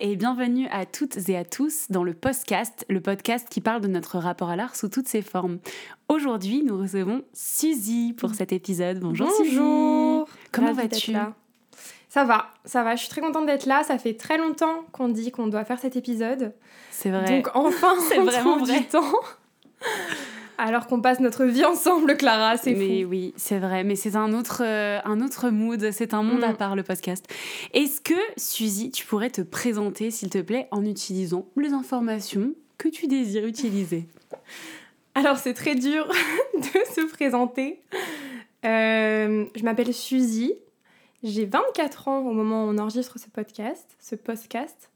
et bienvenue à toutes et à tous dans le podcast, le podcast qui parle de notre rapport à l'art sous toutes ses formes. Aujourd'hui, nous recevons Suzy pour cet épisode. Bonjour, Bonjour. Suzy. Comment vas-tu. Ça va, ça va. Je suis très contente d'être là. Ça fait très longtemps qu'on dit qu'on doit faire cet épisode. C'est vrai. Donc enfin, C'est vraiment trouve vrai. du temps. Alors qu'on passe notre vie ensemble, Clara, c'est mais fou. oui, c'est vrai, mais c'est un autre, euh, un autre mood, c'est un monde Mm. à part le podcast. Est-ce que, Suzy, tu pourrais te présenter, s'il te plaît, en utilisant les informations que tu désires utiliser? Alors c'est très dur de se présenter. Euh, je m'appelle Suzy. J'ai 24 ans au moment où on enregistre ce podcast, ce podcast.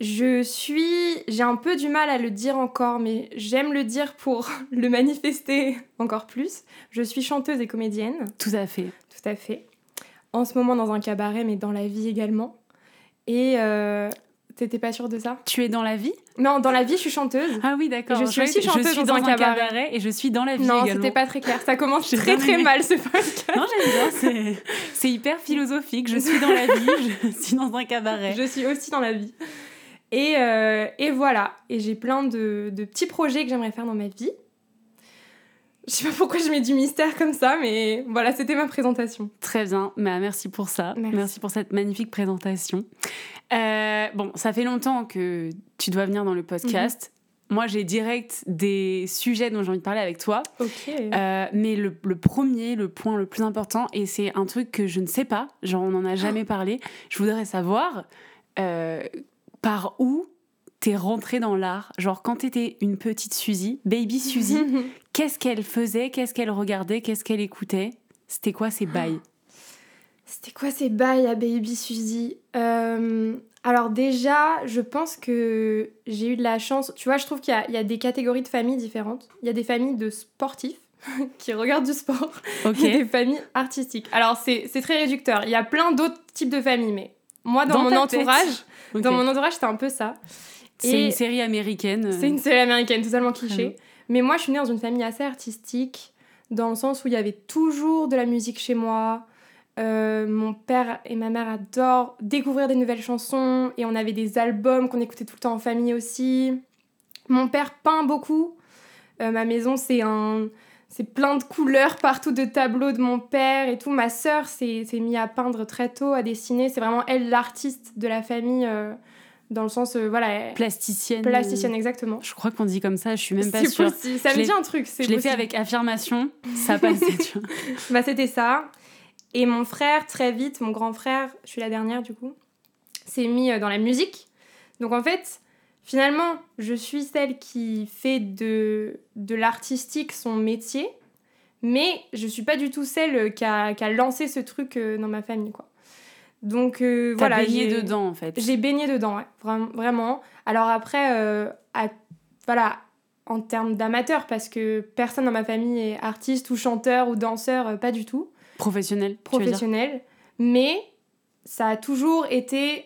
Je suis, j'ai un peu du mal à le dire encore, mais j'aime le dire pour le manifester encore plus. Je suis chanteuse et comédienne, Tout à fait. tout à fait. En ce moment dans un cabaret, mais dans la vie également. Et euh, t'étais pas sûre de ça? Tu es dans la vie? Non, dans la vie, je suis chanteuse. Ah oui, d'accord. Je suis aussi chanteuse je suis dans un cabaret. cabaret. et je suis dans la vie Non, également. c'était pas très clair. Ça commence très très mal ce podcast. Non, j'aime bien, c'est hyper philosophique. Je suis dans la vie, je suis dans un cabaret. Je suis aussi dans la vie. Et, euh, et voilà. Et j'ai plein de, de petits projets que j'aimerais faire dans ma vie. Je sais pas pourquoi je mets du mystère comme ça, mais voilà, c'était ma présentation. Très bien, bah, merci pour ça. Merci. Merci. pour cette magnifique présentation. Euh, bon, ça fait longtemps que tu dois venir dans le podcast. Moi, j'ai direct des sujets dont j'ai envie de parler avec toi. Ok. Euh, mais le, le premier, le point le plus important, et c'est un truc que je ne sais pas, genre on n'en a jamais parlé, je voudrais savoir euh, par où t'es rentrée dans l'art? Genre quand t'étais une petite Suzy, baby Suzy, qu'est-ce qu'elle faisait, qu'est-ce qu'elle regardait, qu'est-ce qu'elle écoutait? C'était quoi ces bails? C'était quoi ces bails à Baby Suzy? Euh, Alors déjà, je pense que j'ai eu de la chance. Tu vois, je trouve qu'il y y, a des catégories de familles différentes. Il y a des familles de sportifs qui regardent du sport. Ok. Il y a des familles artistiques. Alors c'est très réducteur. Il y a plein d'autres types de familles, mais moi dans, Dans mon entourage, dans mon entourage, c'était un peu ça. C'est une série américaine. euh, C'est une série américaine totalement cliché. Mais moi, je suis née dans une famille assez artistique, dans le sens où il y avait toujours de la musique chez moi. Euh, mon père et ma mère adorent découvrir des nouvelles chansons et on avait des albums qu'on écoutait tout le temps en famille aussi. Mon père peint beaucoup. Euh, ma maison, c'est un, c'est plein de couleurs partout de tableaux de mon père et tout. Ma sœur s'est s'est mise à peindre très tôt, à dessiner. C'est vraiment elle l'artiste de la famille, euh, dans le sens, euh, voilà, plasticienne. plasticienne exactement. Je crois qu'on dit comme ça, je suis même pas C'est sûre. possible. Ça Je me dit un truc. c'est Je l'ai fait avec affirmation, ça passait, tu vois. Bah, c'était ça. Et mon frère, très vite, mon grand frère, je suis la dernière du coup, s'est mis euh, dans la musique. Donc en fait, finalement, je suis celle qui fait de, de l'artistique son métier, mais je suis pas du tout celle qui a, qui a lancé ce truc euh, dans ma famille, quoi. Donc euh, T'as voilà. baigné j'ai- dedans, en fait. J'ai baigné dedans, ouais, vra- vraiment. Alors après, euh, à- voilà, en termes d'amateur, parce que personne dans ma famille est artiste ou chanteur ou danseur, euh, pas du tout, Professionnel, tu veux dire? Professionnel. Mais ça a toujours été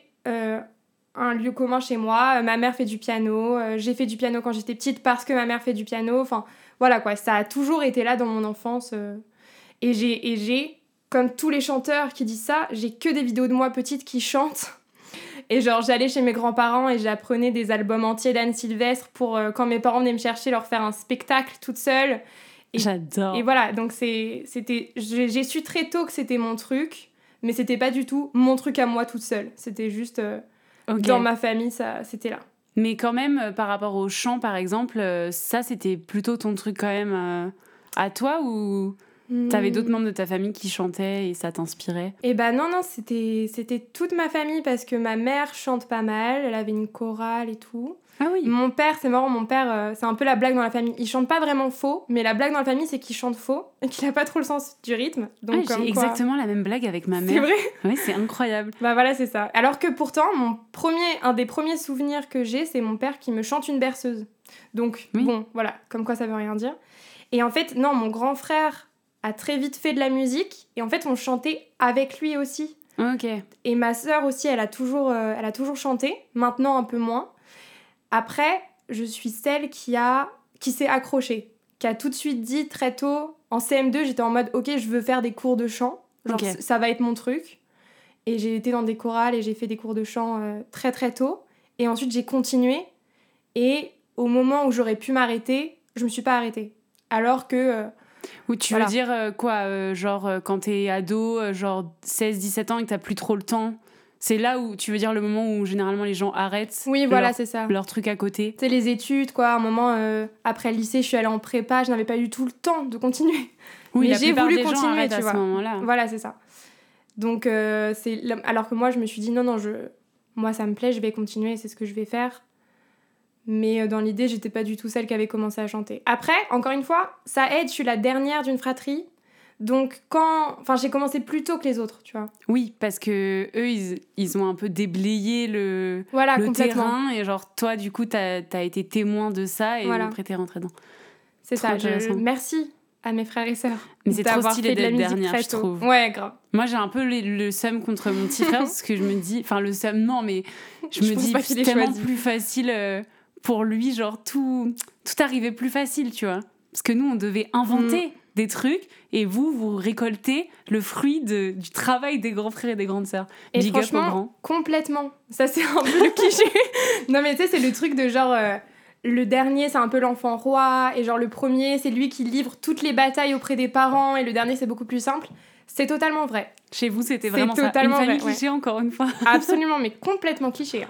un lieu commun chez moi. Euh, Ma mère fait du piano, euh, j'ai fait du piano quand j'étais petite parce que ma mère fait du piano. Enfin, voilà quoi, ça a toujours été là dans mon enfance. euh. Et j'ai, et j'ai, comme tous les chanteurs qui disent ça, j'ai que des vidéos de moi petite qui chantent. Et genre, j'allais chez mes grands-parents et j'apprenais des albums entiers d'Anne Sylvestre pour, euh, quand mes parents venaient me chercher, leur faire un spectacle toute seule. Et- J'adore. Et voilà, donc c'est, c'était, j'ai, j'ai su très tôt que c'était mon truc, mais c'était pas du tout mon truc à moi toute seule. C'était juste euh, Dans ma famille, ça, c'était là. Mais quand même, euh, par rapport au chant, par exemple, euh, ça, c'était plutôt ton truc quand même euh, à toi ou t'avais Hmm. d'autres membres de ta famille qui chantaient et ça t'inspirait? Et bah non, non, c'était, c'était toute ma famille parce que ma mère chante pas mal, elle avait une chorale et tout. Ah oui. Mon père, c'est marrant, mon père, euh, c'est un peu la blague dans la famille. Il chante pas vraiment faux, mais la blague dans la famille, c'est qu'il chante faux et qu'il a pas trop le sens du rythme. Donc, Ah, j'ai quoi- exactement la même blague avec ma C'est mère. vrai Oui, c'est incroyable. Bah voilà, c'est ça. Alors que pourtant, mon premier, un des premiers souvenirs que j'ai, c'est mon père qui me chante une berceuse. Donc, Oui. bon, voilà, comme quoi ça veut rien dire. Et en fait, non, mon grand frère a très vite fait de la musique, et en fait, on chantait avec lui aussi. Ok. Et ma sœur aussi, elle a toujours, euh, elle a toujours chanté, maintenant un peu moins. Après, je suis celle qui a, qui s'est accrochée, qui a tout de suite dit très tôt, en CM2, j'étais en mode, ok, je veux faire des cours de chant, genre ça va être mon truc. Et j'ai été dans des chorales et j'ai fait des cours de chant euh, très très tôt. Et ensuite, j'ai continué. Et au moment où j'aurais pu m'arrêter, je me suis pas arrêtée. Alors que. euh, Ou tu Voilà. veux dire euh, quoi Genre quand t'es ado, genre 16-17 ans et que t'as plus trop le temps C'est là où tu veux dire le moment où généralement les gens arrêtent oui, voilà, leur, c'est ça. leur truc à côté sais, les études, quoi. À un moment, euh, après le lycée, je suis allée en prépa, je n'avais pas du tout le temps de continuer. Oui, Mais j'ai voulu des continuer, tu à vois. ce moment-là. Voilà, c'est ça. Donc, euh, c'est alors que moi, je me suis dit, non, non, je... moi, ça me plaît, je vais continuer, c'est ce que je vais faire. Mais euh, dans l'idée, j'étais pas du tout celle qui avait commencé à chanter. Après, encore une fois, ça aide, je suis la dernière d'une fratrie. Donc, quand. Enfin, j'ai commencé plus tôt que les autres, tu vois. Oui, parce que eux, ils, ils ont un peu déblayé le, Voilà, le complètement. terrain et genre toi, du coup, t'as as été témoin de ça et Voilà. après t'es rentré dedans. C'est ça. je-. Merci à mes frères et sœurs. Mais c'est trop stylé de d'être musique dernière, je trouve. Ouais, grave. Moi, j'ai un peu le, le seum contre mon petit frère parce que je me dis, enfin le seum non, mais je, Je me dis c'est tellement choisi. plus facile euh, pour lui, genre tout tout arrivait plus facile, tu vois. Parce que nous, on devait inventer Mm. Des trucs et vous, vous récoltez le fruit de- du travail des grands frères et des grandes sœurs. Et Big franchement, complètement. Ça, c'est un peu le cliché. non, mais tu sais, c'est le truc de genre. euh, le dernier, c'est un peu l'enfant roi. Et genre, le premier, c'est lui qui livre toutes les batailles auprès des parents. Et le dernier, c'est beaucoup plus simple. C'est totalement vrai. Chez vous, c'était vraiment ça. Une totalement famille vrai, ouais. cliché, encore une fois. Absolument, mais complètement cliché. hein.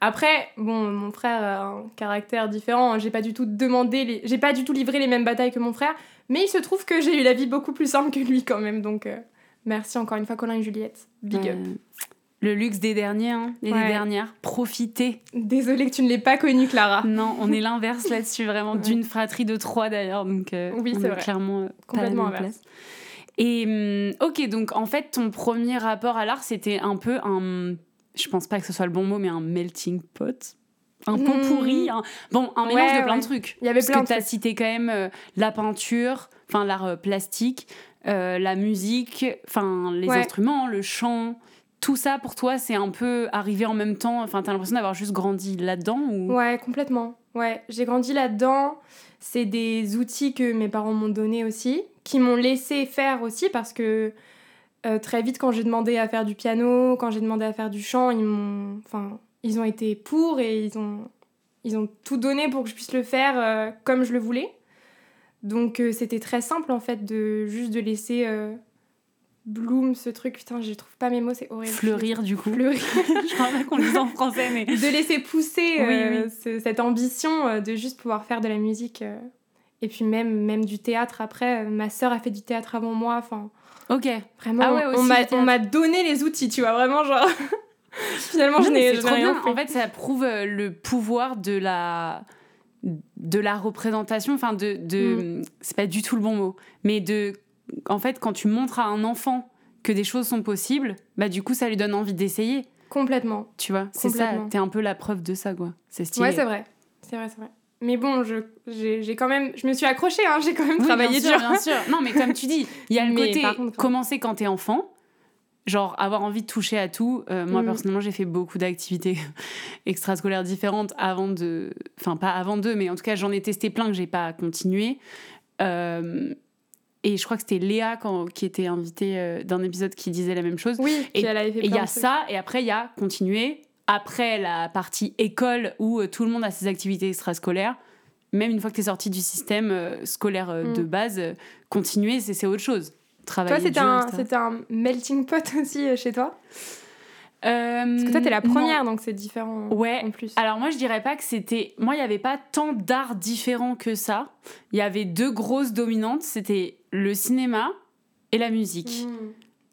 Après, bon, mon frère a un caractère différent. hein. J'ai pas du tout demandé, les... j'ai pas du tout livré les mêmes batailles que mon frère. Mais il se trouve que j'ai eu la vie beaucoup plus simple que lui quand même. Donc, euh, merci encore une fois, Colin et Juliette. Big up. Le luxe des derniers hein, et des dernières. Profitez. Désolée que tu ne l'aies pas connu, Clara. Non, on est l'inverse là-dessus, vraiment, Ouais. d'une fratrie de trois d'ailleurs, donc euh, Oui, c'est clairement euh, pas à la Complètement même inverse. place. Et hum, ok, donc en fait, ton premier rapport à l'art, c'était un peu un, je pense pas que ce soit le bon mot, mais un melting pot, un pot pourri, un- bon, un mélange Ouais, de plein ouais. de trucs. Il y avait Parce plein que de tu as trucs. cité quand même euh, la peinture, enfin l'art euh, plastique, euh, la musique, enfin les Ouais. instruments, le chant. Tout ça pour toi, c'est un peu arrivé en même temps. Enfin, t'as l'impression d'avoir juste grandi là-dedans ou? Ouais, complètement. Ouais, j'ai grandi là-dedans. C'est des outils que mes parents m'ont donnés aussi, qui m'ont laissé faire aussi parce que très vite, quand j'ai demandé à faire du piano, quand j'ai demandé à faire du chant, ils m'ont, enfin, ils ont été pour et ils ont, ils ont tout donné pour que je puisse le faire euh, comme je le voulais. Donc euh, c'était très simple en fait de juste de laisser euh, bloom ce truc. Putain, je trouve pas mes mots, c'est horrible. fleurir du coup. Fleurir. je crois pas qu'on le dit en français, mais de laisser pousser Oui, oui. ce- cette ambition de juste pouvoir faire de la musique et puis même même du théâtre après ma sœur a fait du théâtre avant moi enfin ok. vraiment Ah ouais, on m'a donné les outils tu vois vraiment genre finalement je Non, n'ai je rien fait. En fait, ça prouve euh, le pouvoir de la de la représentation. Enfin, de, de... Mm. c'est pas du tout le bon mot, mais de en fait, quand tu montres à un enfant que des choses sont possibles, bah du coup, ça lui donne envie d'essayer. complètement Tu vois, c'est ça. T'es un peu la preuve de ça, quoi. C'est stylé. ouais c'est vrai c'est vrai c'est vrai mais bon je j'ai quand même je me suis accrochée hein, j'ai quand même Oui, travaillé bien sûr, dur bien sûr. Non, mais comme tu dis, il y a le Mais côté contre, commencer quand t'es enfant, genre avoir envie de toucher à tout. Euh, moi, Mm. personnellement, j'ai fait beaucoup d'activités extrascolaires différentes avant de. Enfin, pas avant d'eux, mais en tout cas, j'en ai testé plein que j'ai pas continué. Euh, Et je crois que c'était Léa quand, qui était invitée euh, d'un épisode qui disait la même chose. oui Et- il y a ça, et après, il y a continuer. Après la partie école où euh, tout le monde a ses activités extrascolaires, même une fois que tu es sorti du système scolaire de Mm. base, continuer, c'est autre chose. Travailler toi c'était un c'était un melting pot aussi euh, chez toi Euh, parce que toi t'es la non. première donc c'est différent Ouais. en plus Alors moi je dirais pas que c'était... Moi il n'y avait pas tant d'arts différents que ça. Il y avait deux grosses dominantes, c'était le cinéma et la musique. Mm.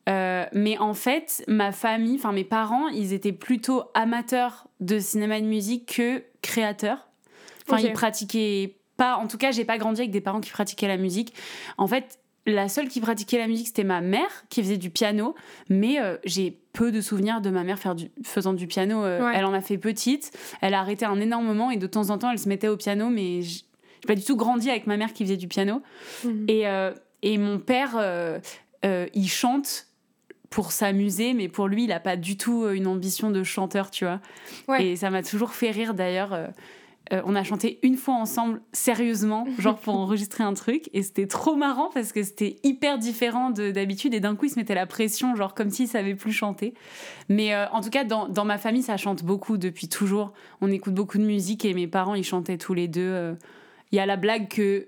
Euh, mais en fait, ma famille, enfin mes parents, ils étaient plutôt amateurs de cinéma et de musique que créateurs. Enfin, Ok. ils pratiquaient pas. En tout cas, j'ai pas grandi avec des parents qui pratiquaient la musique. En fait, la seule qui pratiquait la musique, c'était ma mère qui faisait du piano. Mais euh, j'ai peu de souvenirs de ma mère faire du, faisant du piano. Euh, Ouais. Elle en a fait petite. Elle a arrêté un énorme moment et de temps en temps, elle se mettait au piano. Mais j'ai pas du tout grandi avec ma mère qui faisait du piano. Mhm. Et, euh, et mon père, il chante pour s'amuser, mais pour lui, il a pas du tout une ambition de chanteur, tu vois. Ouais. Et ça m'a toujours fait rire d'ailleurs. Euh, on a chanté une fois ensemble, sérieusement, genre pour enregistrer un truc. Et c'était trop marrant parce que c'était hyper différent de- d'habitude. Et d'un coup, il se mettait la pression, genre comme s'il savait plus chanter. Mais euh, en tout cas, dans, dans ma famille, ça chante beaucoup depuis toujours. On écoute beaucoup de musique et mes parents, ils chantaient tous les deux. euh. Il y a la blague que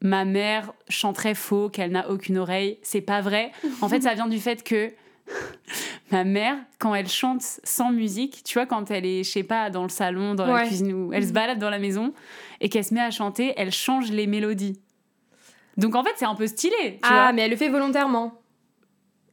ma mère chanterait faux, qu'elle n'a aucune oreille. C'est pas vrai. En fait, ça vient du fait que ma mère, quand elle chante sans musique, tu vois, quand elle est, je sais pas, dans le salon, dans la cuisine, ou elle se balade dans la maison et qu'elle se met à chanter, elle change les mélodies. Donc en fait, c'est un peu stylé, tu Ah, vois. mais elle le fait volontairement.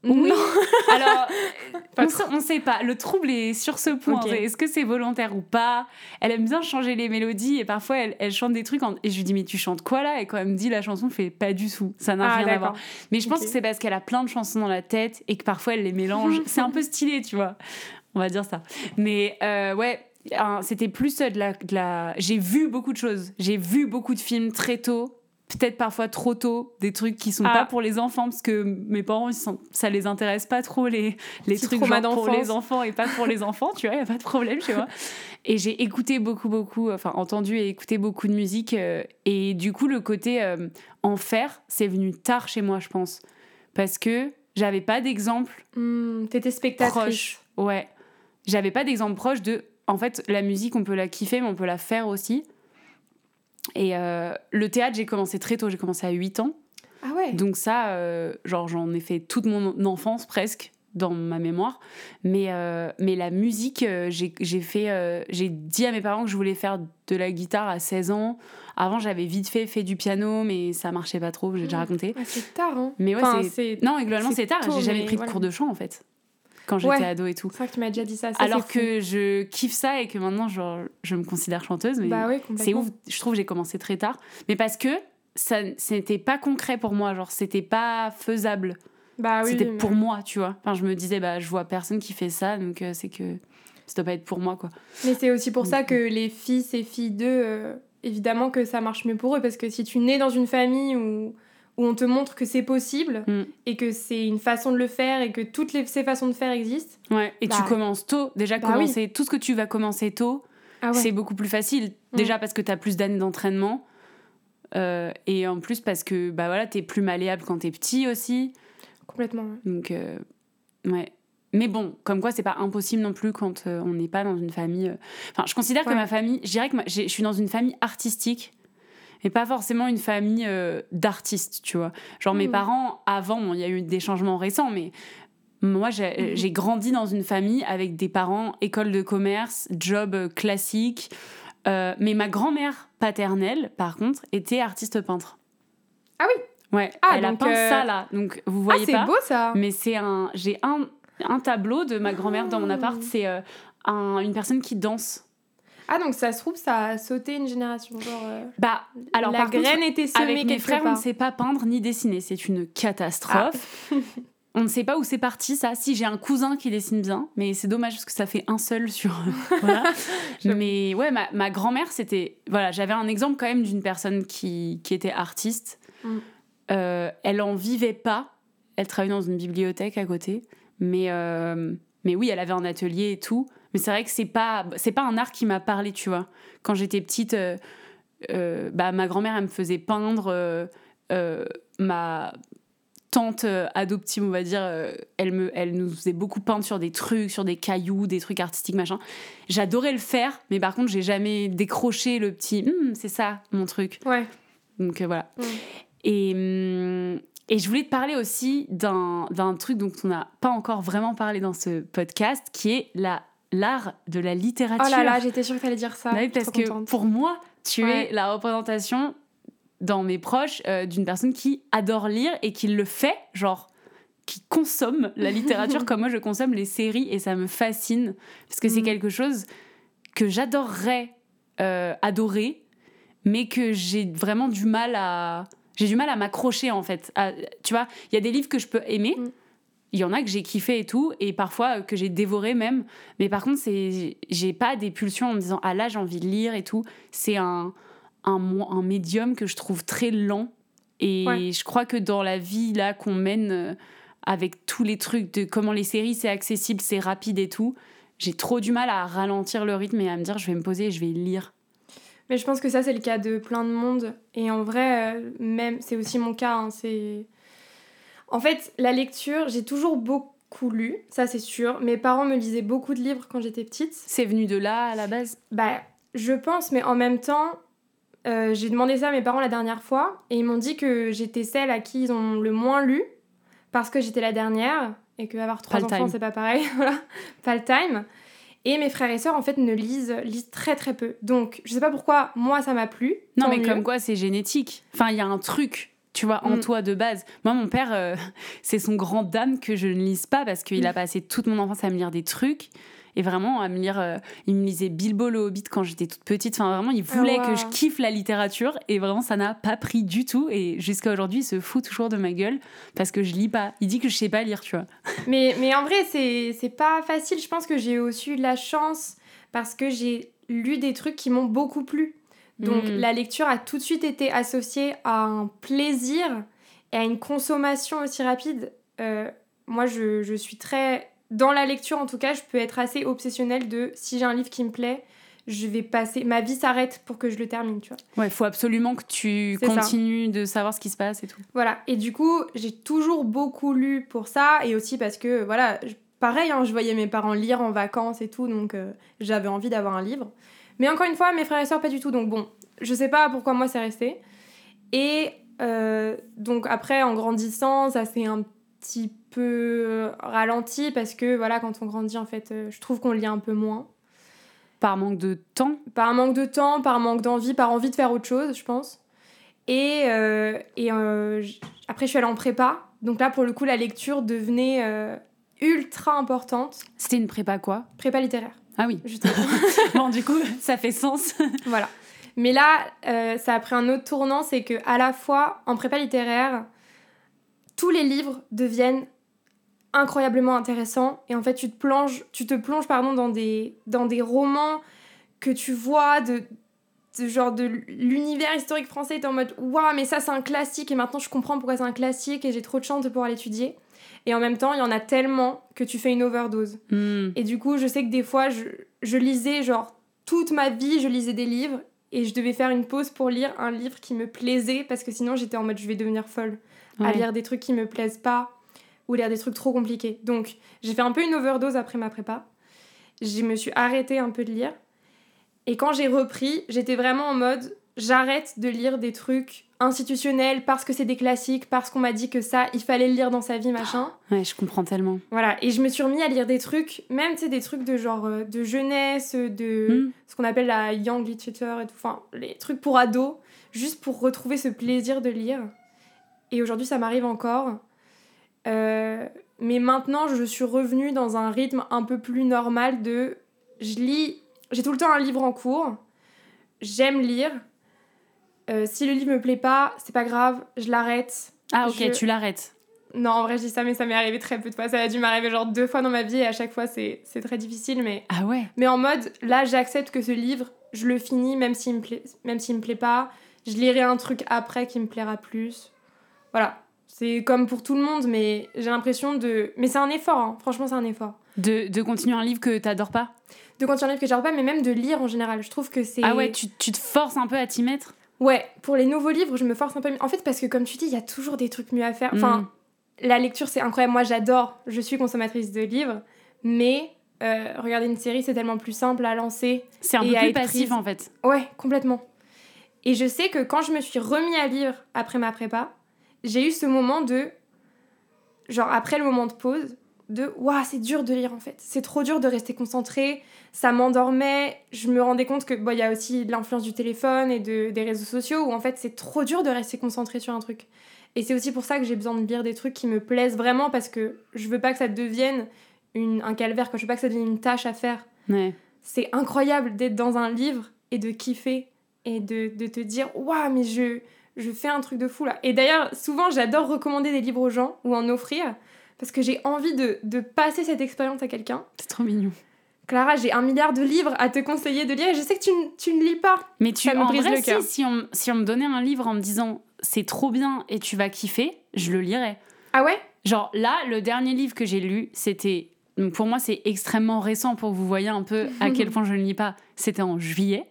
Oui. Non. Alors, on, sait, on sait pas. Le trouble est sur ce point. Est-ce que c'est volontaire ou pas? Elle aime bien changer les mélodies et parfois elle, elle chante des trucs. en- Et je lui dis, mais tu chantes quoi là? Et quand elle me dit la chanson, je fais pas du tout. Ça n'a Ah, rien à voir. Mais je pense que c'est parce qu'elle a plein de chansons dans la tête et que parfois elle les mélange. c'est un peu stylé, tu vois. On va dire ça. Mais euh, ouais, c'était plus euh, de la, de la... J'ai vu beaucoup de choses. J'ai vu beaucoup de films très tôt. Peut-être parfois trop tôt, des trucs qui sont Ah. pas pour les enfants parce que mes parents, ils sont- ça les intéresse pas trop les, les Petit trucs genre pour les enfants et pas pour les enfants, tu vois, y a pas de problème chez moi. Et j'ai écouté beaucoup, beaucoup, enfin entendu et écouté beaucoup de musique. euh, et du coup, le côté euh, en faire, c'est venu tard chez moi, je pense. Parce que j'avais pas d'exemple Hmm, T'étais spectatrice. proche. Ouais. J'avais pas d'exemple proche de. En fait, la musique, on peut la kiffer, mais on peut la faire aussi. Et euh, le théâtre, j'ai commencé très tôt. J'ai commencé à 8 ans. Ah ouais. Donc ça, euh, genre, j'en ai fait toute mon enfance presque dans ma mémoire. Mais, euh, mais la musique, j'ai fait... j'ai dit à mes parents que je voulais faire de la guitare à 16 ans. Avant, j'avais vite fait fait du piano, mais ça marchait pas trop, j'ai déjà Mm. raconté. C'est tard, hein. Mais ouais, Enfin, c'est... Non, et globalement, c'est tard. J'ai jamais mais pris de voilà. cours de chant, en fait, quand j'étais Ouais. ado et tout. c'est vrai que tu m'as déjà dit ça. ça Alors fou. que je kiffe ça et que maintenant, genre, je me considère chanteuse, mais Bah oui, c'est ouf. Je trouve que j'ai commencé très tard. Mais parce que ça c'était pas concret pour moi, genre, c'était pas faisable. Bah oui. c'était mais- pour moi, tu vois. Enfin, je me disais, bah, je vois personne qui fait ça, donc euh, c'est que ça doit pas être pour moi, quoi. Mais c'est aussi pour ça que les fils et filles d'eux, euh, évidemment que ça marche mieux pour eux. Parce que si tu nais dans une famille où, où on te montre que c'est possible Mm. et que c'est une façon de le faire et que toutes les, ces façons de faire existent. Ouais. Et tu Bah, commences tôt. Déjà, bah commencer, tout ce que tu vas commencer tôt, Ah ouais. c'est beaucoup plus facile. Mm. Déjà parce que tu as plus d'années d'entraînement. euh, et en plus parce que bah voilà, tu es plus malléable quand tu es petit aussi. Complètement. ouais. Donc, euh, ouais. Mais bon, comme quoi, c'est pas impossible non plus quand euh, on n'est pas dans une famille. Enfin, je considère que ma famille, je dirais que ma- je suis dans une famille artistique, mais pas forcément une famille euh, d'artistes, tu vois. Genre, mes Mhm. parents, avant, bon, il y a eu des changements récents, mais moi, j'ai Mhm. j'ai grandi dans une famille avec des parents, école de commerce, job euh, classique. Euh, mais ma grand-mère paternelle, par contre, était artiste peintre. Ah oui Ouais, Ah, elle a peint euh, ça là. Donc vous Ah, voyez c'est pas. beau ça Mais c'est un. J'ai un, un tableau de ma grand-mère dans mon Ah. appart. C'est euh, un- une personne qui danse. Ah, donc ça se trouve, ça a sauté une génération. Genre, euh, Bah, alors la par contre, graine était semée avec mes frères, on ne sait pas peindre ni dessiner. C'est une catastrophe. on ne sait pas où c'est parti, ça. Si, j'ai un cousin qui dessine bien, mais c'est dommage parce que ça fait un seul sur. voilà. J'avoue. mais ouais, ma, ma grand-mère, c'était. Voilà, j'avais un exemple quand même d'une personne qui, qui était artiste. Mm. Euh, elle en vivait pas. Elle travaillait dans une bibliothèque à côté. Mais, euh, mais oui, elle avait un atelier et tout. Mais c'est vrai que c'est pas, c'est pas un art qui m'a parlé, tu vois. Quand j'étais petite, euh, euh, bah, ma grand-mère, elle me faisait peindre. euh, ma tante adoptive, on va dire, elle, me, elle nous faisait beaucoup peindre sur des trucs, sur des cailloux, des trucs artistiques, machin. J'adorais le faire, mais par contre, j'ai jamais décroché le petit Hum, c'est ça, mon truc. Ouais. Donc voilà. Et, hum, et je voulais te parler aussi d'un truc dont on n'a pas encore vraiment parlé dans ce podcast, qui est la l'art de la littérature. Oh là là, j'étais sûre que t'allais dire ça. Bah oui, parce que contente. pour moi, tu Ouais. es la représentation dans mes proches euh, d'une personne qui adore lire et qui le fait, genre qui consomme la littérature comme moi je consomme les séries et ça me fascine parce que c'est Mhm. quelque chose que j'adorerais euh, adorer mais que j'ai vraiment du mal à j'ai du mal à m'accrocher en fait à- tu vois il y a des livres que je peux aimer Mhm. Il y en a que j'ai kiffé et tout et parfois euh, que j'ai dévoré même mais par contre c'est j'ai pas des pulsions en me disant ah là j'ai envie de lire et tout c'est un un, médium que je trouve très lent et Ouais. je crois que dans la vie là qu'on mène euh, avec tous les trucs de comment les séries c'est accessible c'est rapide et tout j'ai trop du mal à ralentir le rythme et à me dire je vais me poser et je vais lire Mais je pense que ça, c'est le cas de plein de monde. Et en vrai, euh, même, c'est aussi mon cas. hein, c'est... En fait, la lecture, j'ai toujours beaucoup lu, ça c'est sûr. Mes parents me lisaient beaucoup de livres quand j'étais petite. C'est venu de là à la base? Bah, je pense, mais en même temps, euh, j'ai demandé ça à mes parents la dernière fois. Et ils m'ont dit que j'étais celle à qui ils ont le moins lu. Parce que j'étais la dernière. Et que avoir trois enfants, c'est pas pareil. voilà, pas le time. Et mes frères et sœurs, en fait, ne lisent, lisent très très peu. Donc, je sais pas pourquoi, moi, ça m'a plu. Non, mais mieux. comme quoi, c'est génétique. Enfin, il y a un truc, tu vois, en Mm. toi de base. Moi, mon père, euh, c'est son grand dame que je ne lise pas parce qu'il a Mm. passé toute mon enfance à me lire des trucs. Et vraiment, à me lire. euh, il me lisait Bilbo le Hobbit quand j'étais toute petite. Enfin, vraiment, il voulait Ah, que wow. je kiffe la littérature. Et vraiment, ça n'a pas pris du tout. Et jusqu'à aujourd'hui, il se fout toujours de ma gueule parce que je lis pas. Il dit que je sais pas lire, tu vois. Mais, mais en vrai, c'est c'est pas facile. Je pense que j'ai aussi eu de la chance parce que j'ai lu des trucs qui m'ont beaucoup plu. Donc Mm. la lecture a tout de suite été associée à un plaisir et à une consommation aussi rapide. Euh, moi, je, je suis très... Dans la lecture, en tout cas, je peux être assez obsessionnelle de si j'ai un livre qui me plaît, je vais passer... Ma vie s'arrête pour que je le termine, tu vois. Ouais, faut absolument que tu ça. continues de savoir ce qui se passe et tout. Voilà, et du coup, j'ai toujours beaucoup lu pour ça, et aussi parce que, voilà, pareil, hein, je voyais mes parents lire en vacances et tout, donc euh, j'avais envie d'avoir un livre. Mais encore une fois, mes frères et sœurs, pas du tout, donc bon, je sais pas pourquoi moi c'est resté. Et euh, donc après, en grandissant, ça s'est un petit peu euh, ralenti, parce que, voilà, quand on grandit, en fait, euh, je trouve qu'on lit un peu moins. Par manque de temps? Par manque de temps, par manque d'envie, par envie de faire autre chose, je pense. Et, euh, et euh, après, je suis allée en prépa. Donc là, pour le coup, la lecture devenait ultra importante. C'était une prépa quoi? Prépa littéraire, Ah oui. justement. bon, du coup, ça fait sens. voilà. Mais là, euh, ça a pris un autre tournant, c'est que à la fois, en prépa littéraire, tous les livres deviennent incroyablement intéressants. Et en fait, tu te plonges, tu te plonges pardon, dans, des, dans des romans que tu vois de, de genre de l'univers historique français. T'es en mode, waouh, mais ça, c'est un classique. Et maintenant, je comprends pourquoi c'est un classique. Et j'ai trop de chance de pouvoir l'étudier. Et en même temps, il y en a tellement que tu fais une overdose. Hmm. Et du coup, je sais que des fois, je, je lisais, genre, toute ma vie, je lisais des livres et je devais faire une pause pour lire un livre qui me plaisait parce que sinon, j'étais en mode, je vais devenir folle à lire des trucs qui me plaisent pas ou lire des trucs trop compliqués. Donc, j'ai fait un peu une overdose après ma prépa. Je me suis arrêtée un peu de lire. Et quand j'ai repris, j'étais vraiment en mode, j'arrête de lire des trucs institutionnels parce que c'est des classiques, parce qu'on m'a dit que ça, il fallait le lire dans sa vie, machin. Ouais, je comprends tellement. Voilà, et je me suis remis à lire des trucs, même tu sais, des trucs de genre euh, de jeunesse, de Hmm. ce qu'on appelle la young literature et tout, enfin les trucs pour ados, juste pour retrouver ce plaisir de lire. Et aujourd'hui, ça m'arrive encore. Euh, mais maintenant, je suis revenue dans un rythme un peu plus normal de. Je lis. J'ai tout le temps un livre en cours. J'aime lire. Euh, si le livre me plaît pas, c'est pas grave, je l'arrête. Ah, ok, Je- tu l'arrêtes. Non, en vrai, je dis ça, mais ça m'est arrivé très peu de fois. Ça a dû m'arriver genre deux fois dans ma vie et à chaque fois, c'est très difficile. Mais, Ah ouais mais en mode, là, j'accepte que ce livre, je le finis même s'il me, plaît, même s'il me plaît pas. Je lirai un truc après qui me plaira plus. Voilà. C'est comme pour tout le monde, mais j'ai l'impression de. Mais c'est un effort, hein. franchement, c'est un effort. de, de continuer un livre que t'adores pas? De continuer un livre que j'adore pas, mais même de lire en général. Je trouve que c'est. Ah ouais, tu, tu te forces un peu à t'y mettre? Ouais, pour les nouveaux livres, je me force un peu. En fait, parce que comme tu dis, il y a toujours des trucs mieux à faire. Enfin, Mm. la lecture, c'est incroyable. Moi, j'adore. Je suis consommatrice de livres. Mais euh, regarder une série, c'est tellement plus simple à lancer. C'est un Et peu plus passif prise. en fait. Ouais, complètement. Et je sais que quand je me suis remis à lire après ma prépa, j'ai eu ce moment de. Genre, après le moment de pause, de Waouh, c'est dur de lire en fait. C'est trop dur de rester concentré. Ça m'endormait. Je me rendais compte que, bon, il y a aussi l'influence du téléphone et de, des réseaux sociaux où en fait, c'est trop dur de rester concentré sur un truc. Et c'est aussi pour ça que j'ai besoin de lire des trucs qui me plaisent vraiment parce que je veux pas que ça devienne une, un calvaire, quoi. je veux pas que ça devienne une tâche à faire Ouais. c'est incroyable d'être dans un livre et de kiffer et de, de te dire waouh mais je je fais un truc de fou là et d'ailleurs souvent j'adore recommander des livres aux gens ou en offrir parce que j'ai envie de, de passer cette expérience à quelqu'un C'est trop mignon. Clara j'ai un milliard de livres à te conseiller de lire et je sais que tu, ne- tu ne lis pas Mais tu, Ça me en brise vrai, le cœur. si, si on, si on me donnait un livre en me disant c'est trop bien et tu vas kiffer, je le lirais. ah ouais? Genre là, le dernier livre que j'ai lu, c'était. Pour moi, c'est extrêmement récent pour que vous voyez un peu à quel point je ne lis pas. C'était en juillet.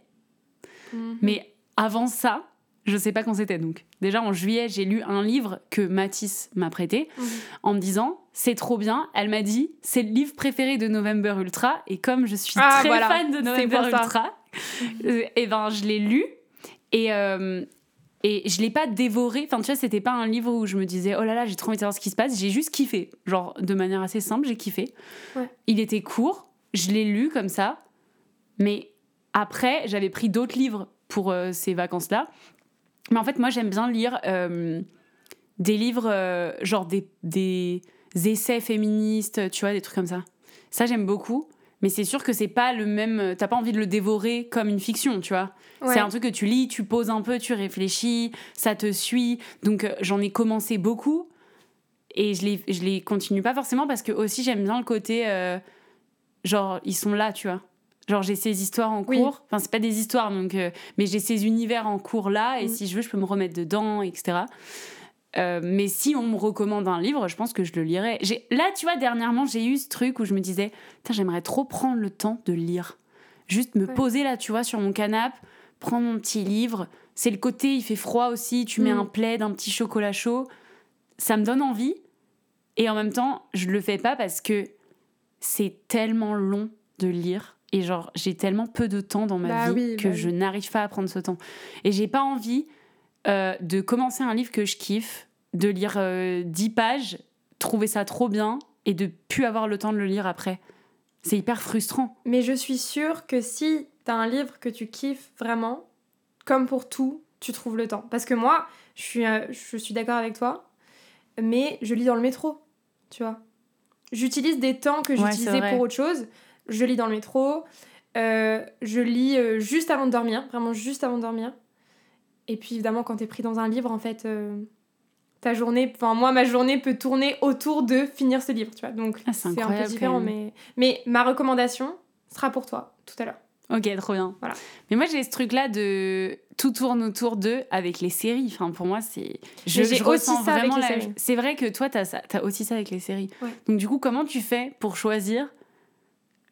Mhm. Mais avant ça, je sais pas quand c'était donc. Déjà en juillet, j'ai lu un livre que Mathis m'a prêté Mhm. en me disant c'est trop bien. Elle m'a dit c'est le livre préféré de November Ultra et comme je suis Ah, très voilà. fan de November. Ultra, et ben je l'ai lu et euh, et je l'ai pas dévoré. Enfin tu vois c'était pas un livre où je me disais oh là là j'ai trop envie de savoir ce qui se passe. J'ai juste kiffé. Genre de manière assez simple j'ai kiffé. Ouais. Il était court. Je l'ai lu comme ça. Mais après j'avais pris d'autres livres pour euh, ces vacances là. Mais en fait, moi, j'aime bien lire euh, des livres, euh, genre des, des essais féministes, tu vois, des trucs comme ça. Ça, j'aime beaucoup. Mais c'est sûr que c'est pas le même. T'as pas envie de le dévorer comme une fiction, tu vois. Ouais. C'est un truc que tu lis, tu poses un peu, tu réfléchis, ça te suit. Donc, euh, j'en ai commencé beaucoup. Et je les, je les continue pas forcément parce que aussi, j'aime bien le côté. euh, genre, ils sont là, tu vois. Genre, j'ai ces histoires en Oui. cours. Enfin, c'est pas des histoires, donc. euh, mais j'ai ces univers en cours là, et Mm. si je veux, je peux me remettre dedans, etc. Euh, mais si on me recommande un livre, je pense que je le lirai. J'ai- Là, tu vois, dernièrement, j'ai eu ce truc où je me disais, j'aimerais trop prendre le temps de lire. Juste me Ouais. poser là, tu vois, sur mon canapé, prendre mon petit livre. C'est le côté, il fait froid aussi, tu mets Mm. un plaid, un petit chocolat chaud. Ça me donne envie. Et en même temps, je le fais pas parce que c'est tellement long de lire. Et genre, j'ai tellement peu de temps dans ma Bah vie oui, que bah je oui. n'arrive pas à prendre ce temps. Et j'ai pas envie euh, de commencer un livre que je kiffe, de lire euh, 10 pages, trouver ça trop bien et de plus avoir le temps de le lire après. C'est hyper frustrant. Mais je suis sûre que si t'as un livre que tu kiffes vraiment, comme pour tout, tu trouves le temps. Parce que moi, je suis, euh, je suis d'accord avec toi, mais je lis dans le métro, tu vois. J'utilise des temps que j'utilisais pour autre chose. Je lis dans le métro, euh, je lis euh, juste avant de dormir, vraiment juste avant de dormir. Et puis évidemment, quand t'es pris dans un livre, en fait, euh, ta journée, enfin moi, ma journée peut tourner autour de finir ce livre, tu vois. Donc Ah, c'est un peu différent, mais, mais ma recommandation sera pour toi tout à l'heure. Ok, trop bien. Voilà. Mais moi, j'ai ce truc-là de tout tourne autour d'eux avec les séries. Enfin, pour moi, c'est. Je, j'ai aussi ça avec vraiment les la- séries. C'est vrai que toi, t'as, ça- t'as aussi ça avec les séries. Ouais. Donc, du coup, comment tu fais pour choisir,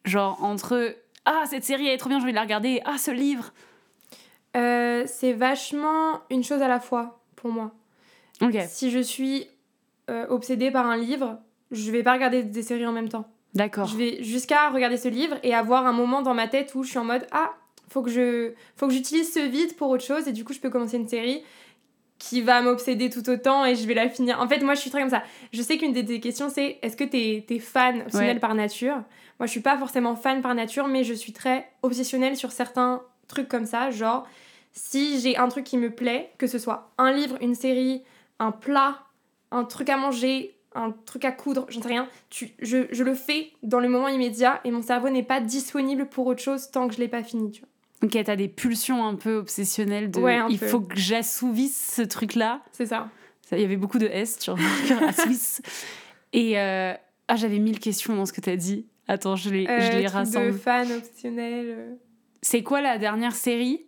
genre, entre Ah, cette série, elle est trop bien, je vais la regarder, Ah, ce livre Euh, c'est vachement une chose à la fois pour moi. Si je suis euh, obsédée par un livre, je vais pas regarder des séries en même temps. d'accord. Je vais jusqu'à regarder ce livre et avoir un moment dans ma tête où je suis en mode ah faut que je faut que j'utilise ce vide pour autre chose et du coup je peux commencer une série qui va m'obséder tout autant et je vais la finir. En fait moi je suis très comme ça. Je sais qu'une des, des questions c'est est-ce que t'es es fan obsessionnel Ouais. par nature? Moi je suis pas forcément fan par nature mais je suis très obsessionnelle sur certains trucs comme ça genre si j'ai un truc qui me plaît que ce soit un livre, une série, un plat, un truc à manger, un truc à coudre, j'en sais rien. Tu, je, je le fais dans le moment immédiat et mon cerveau n'est pas disponible pour autre chose tant que je l'ai pas fini. Tu vois. Ok, t'as des pulsions un peu obsessionnelles de Ouais, il peu. faut que j'assouvisse ce truc-là. C'est ça. Il y avait beaucoup de S sur Assouvisse. Et euh, ah, j'avais mille questions dans ce que t'as dit. Attends, je les, je Euh, les truc de fan obsessionnel. euh. C'est quoi la dernière série?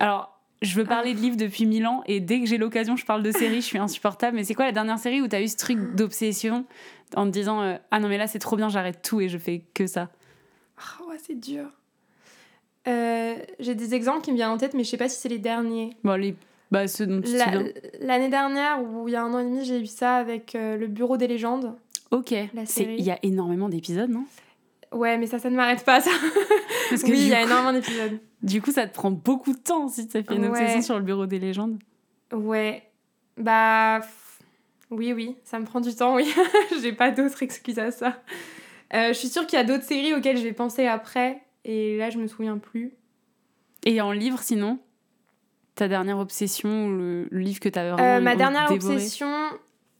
Alors, je veux parler de livres depuis mille ans et dès que j'ai l'occasion, je parle de série, je suis insupportable. Mais c'est quoi la dernière série où t'as eu ce truc d'obsession en te disant euh, Ah non, mais là c'est trop bien, j'arrête tout et je fais que ça Ah ouais, c'est dur. Euh, J'ai des exemples qui me viennent en tête, mais je sais pas si c'est les derniers. Bon, les. Bah, ceux dont tu. L'année dernière, ou il y a un an et demi, j'ai eu ça avec euh, le Bureau des légendes. Ok. Il y a énormément d'épisodes, non? Ouais, mais ça, ça ne m'arrête pas, ça. Parce que oui, il y a coup, énormément d'épisodes. du coup, ça te prend beaucoup de temps si tu fait une Ouais. obsession sur le bureau des légendes. Ouais. Bah. Oui, oui, ça me prend du temps, oui. J'ai pas d'autres excuses à ça. Euh, je suis sûre qu'il y a d'autres séries auxquelles je vais penser après, et là, je me souviens plus. Et en livre, sinon? Ta dernière obsession, ou le, le livre que t'avais Euh, vraiment ma envie de dernière obsession.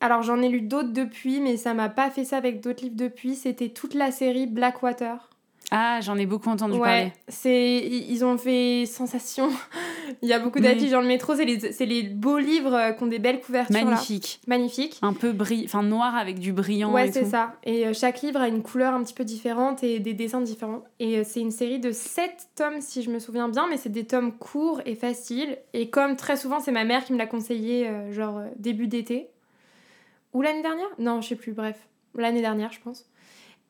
Alors, j'en ai lu d'autres depuis, mais ça m'a pas fait ça avec d'autres livres depuis. C'était toute la série Blackwater. Ah, j'en ai beaucoup entendu ouais, parler. c'est ils ont fait sensation. Il y a beaucoup Oui. d'affiches dans le métro. C'est les, c'est les beaux livres euh, qui ont des belles couvertures. là. Magnifique. Magnifique. Un peu brillant, enfin noir avec du brillant. Ouais, et c'est ça. Et euh, chaque livre a une couleur un petit peu différente et des dessins différents. Et euh, c'est une série de 7 tomes, si je me souviens bien, mais c'est des tomes courts et faciles. Et comme très souvent, c'est ma mère qui me l'a conseillé, genre début d'été. Ou l'année dernière? Non, je sais plus, bref. L'année dernière, je pense.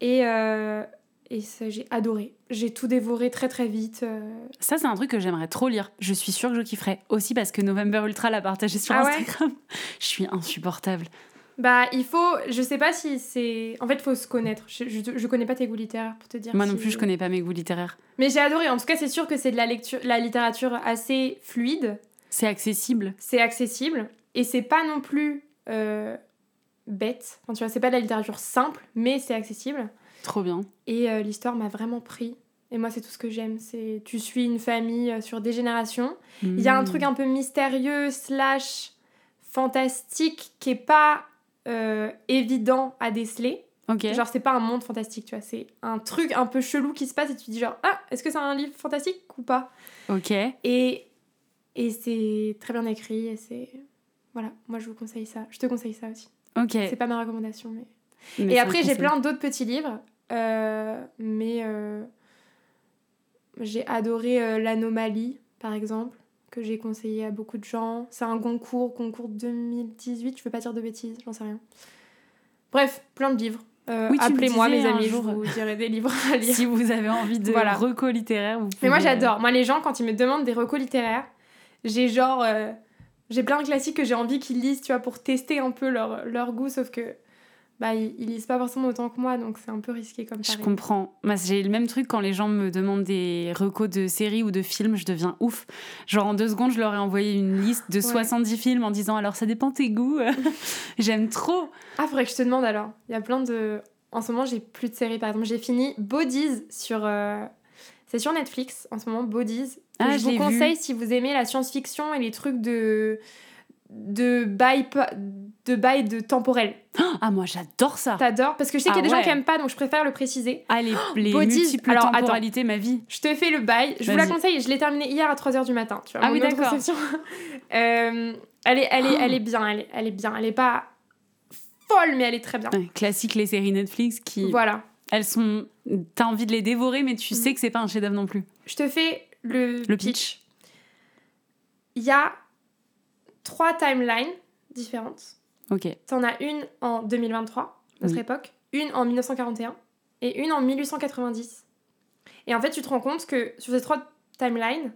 Et, euh, Et ça, j'ai adoré. J'ai tout dévoré très très vite. euh. Ça, c'est un truc que j'aimerais trop lire. Je suis sûre que je kifferais. Aussi parce que November Ultra l'a partagé sur Ah ouais? Instagram. Je suis insupportable. Bah, il faut. Je sais pas si c'est. En fait, faut se connaître. Je, je, je connais pas tes goûts littéraires pour te dire. Moi non plus, je connais pas mes goûts littéraires. Mais j'ai adoré. En tout cas, c'est sûr que c'est de la lecture, la littérature assez fluide. C'est accessible. C'est accessible. Et c'est pas non plus euh, bête. Enfin, tu vois, c'est pas de la littérature simple, mais c'est accessible. Trop bien. Et euh, l'histoire m'a vraiment pris. Et moi, c'est tout ce que j'aime. C'est tu suis une famille euh, sur des générations. Il y a un Mm. truc un peu mystérieux slash fantastique qui est pas euh, évident à déceler. Ok. Genre, c'est pas un monde fantastique, tu vois. C'est un truc un peu chelou qui se passe et tu te dis genre, ah, est-ce que c'est un livre fantastique ou pas? Ok. Et, et c'est très bien écrit et c'est... Voilà, moi je vous conseille ça. Je te conseille ça aussi. Ok. C'est pas ma recommandation, mais... Mais Et après, j'ai plein d'autres petits livres. euh, mais euh, j'ai adoré euh, L'Anomalie, par exemple, que j'ai conseillé à beaucoup de gens. C'est un concours, concours 2018, je veux pas dire de bêtises, j'en sais rien. Bref, plein de livres. Euh, Oui, Appelez-moi, mes amis, je vous dirai des livres à lire. Si vous avez envie de Voilà. recos littéraires, vous Mais moi, j'adore. Moi, les gens, quand ils me demandent des recos littéraires, j'ai genre. euh, j'ai plein de classiques que j'ai envie qu'ils lisent, tu vois, pour tester un peu leur, leur goût, sauf que. Bah, ils, ils lisent pas forcément autant que moi, donc c'est un peu risqué comme ça. Je comprends. Moi, j'ai le même truc quand les gens me demandent des recos de séries ou de films, je deviens ouf. Genre en deux secondes, je leur ai envoyé une liste de 70 films en disant alors ça dépend tes goûts. J'aime trop. Ah, faudrait que je te demande alors. Il y a plein de. En ce moment, j'ai plus de séries. Par exemple, j'ai fini Bodies sur. euh, C'est sur Netflix en ce moment, Bodies. Ah, je vous vu. conseille si vous aimez la science-fiction et les trucs de. de bail, de bail de temporel. Ah moi j'adore ça. T'adores? Parce que je sais qu'il y a Ah des gens qui aiment pas, donc je préfère le préciser. Ah les, les Bodies. multiples Alors, attends. temporalités, ma vie. Je te fais le bail. Je vous la conseille. Je l'ai terminé hier à 3h du matin. Tu vois, Ah oui, d'accord. Euh, elle, est, elle, est, elle est bien. Elle est, elle est bien. Elle est pas folle, mais elle est très bien. Ouais, classique les séries Netflix qui Voilà. elles sont t'as envie de les dévorer mais tu Mm. sais que c'est pas un chef-d'œuvre non plus. Je te fais le, Le pitch. Il y a trois timelines différentes. OK. T'en as une en 2023, notre Oui. époque, une en 1941 et une en 1890. Et en fait, tu te rends compte que sur ces trois timelines,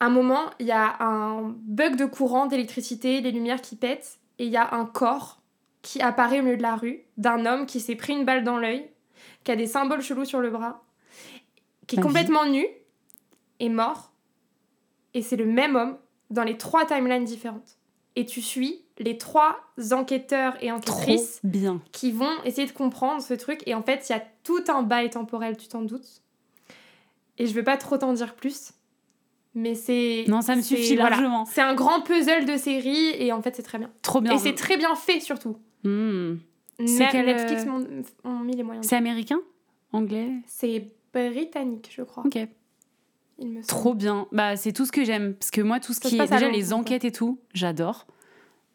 à un moment, il y a un bug de courant d'électricité, les lumières qui pètent, et il y a un corps qui apparaît au milieu de la rue d'un homme qui s'est pris une balle dans l'œil, qui a des symboles chelous sur le bras, qui est complètement nu, est mort, et c'est le même homme dans les trois timelines différentes. Et tu suis les trois enquêteurs et Trop enquêtrices bien. qui vont essayer de comprendre ce truc. Et en fait, il y a tout un bail temporel, tu t'en doutes. Et je veux pas trop t'en dire plus. Mais c'est. Non, ça me suffit voilà. largement. C'est un grand puzzle de série et en fait, c'est très bien. Trop bien. Et c'est très bien fait surtout. Hmm. C'est Netflix euh, m'ont ont mis les moyens. C'est américain? Anglais? C'est britannique, je crois. OK. Il me semble. Trop bien. Bah, c'est tout ce que j'aime. Parce que moi, tout ce Ça qui est déjà les enquêtes et tout, j'adore.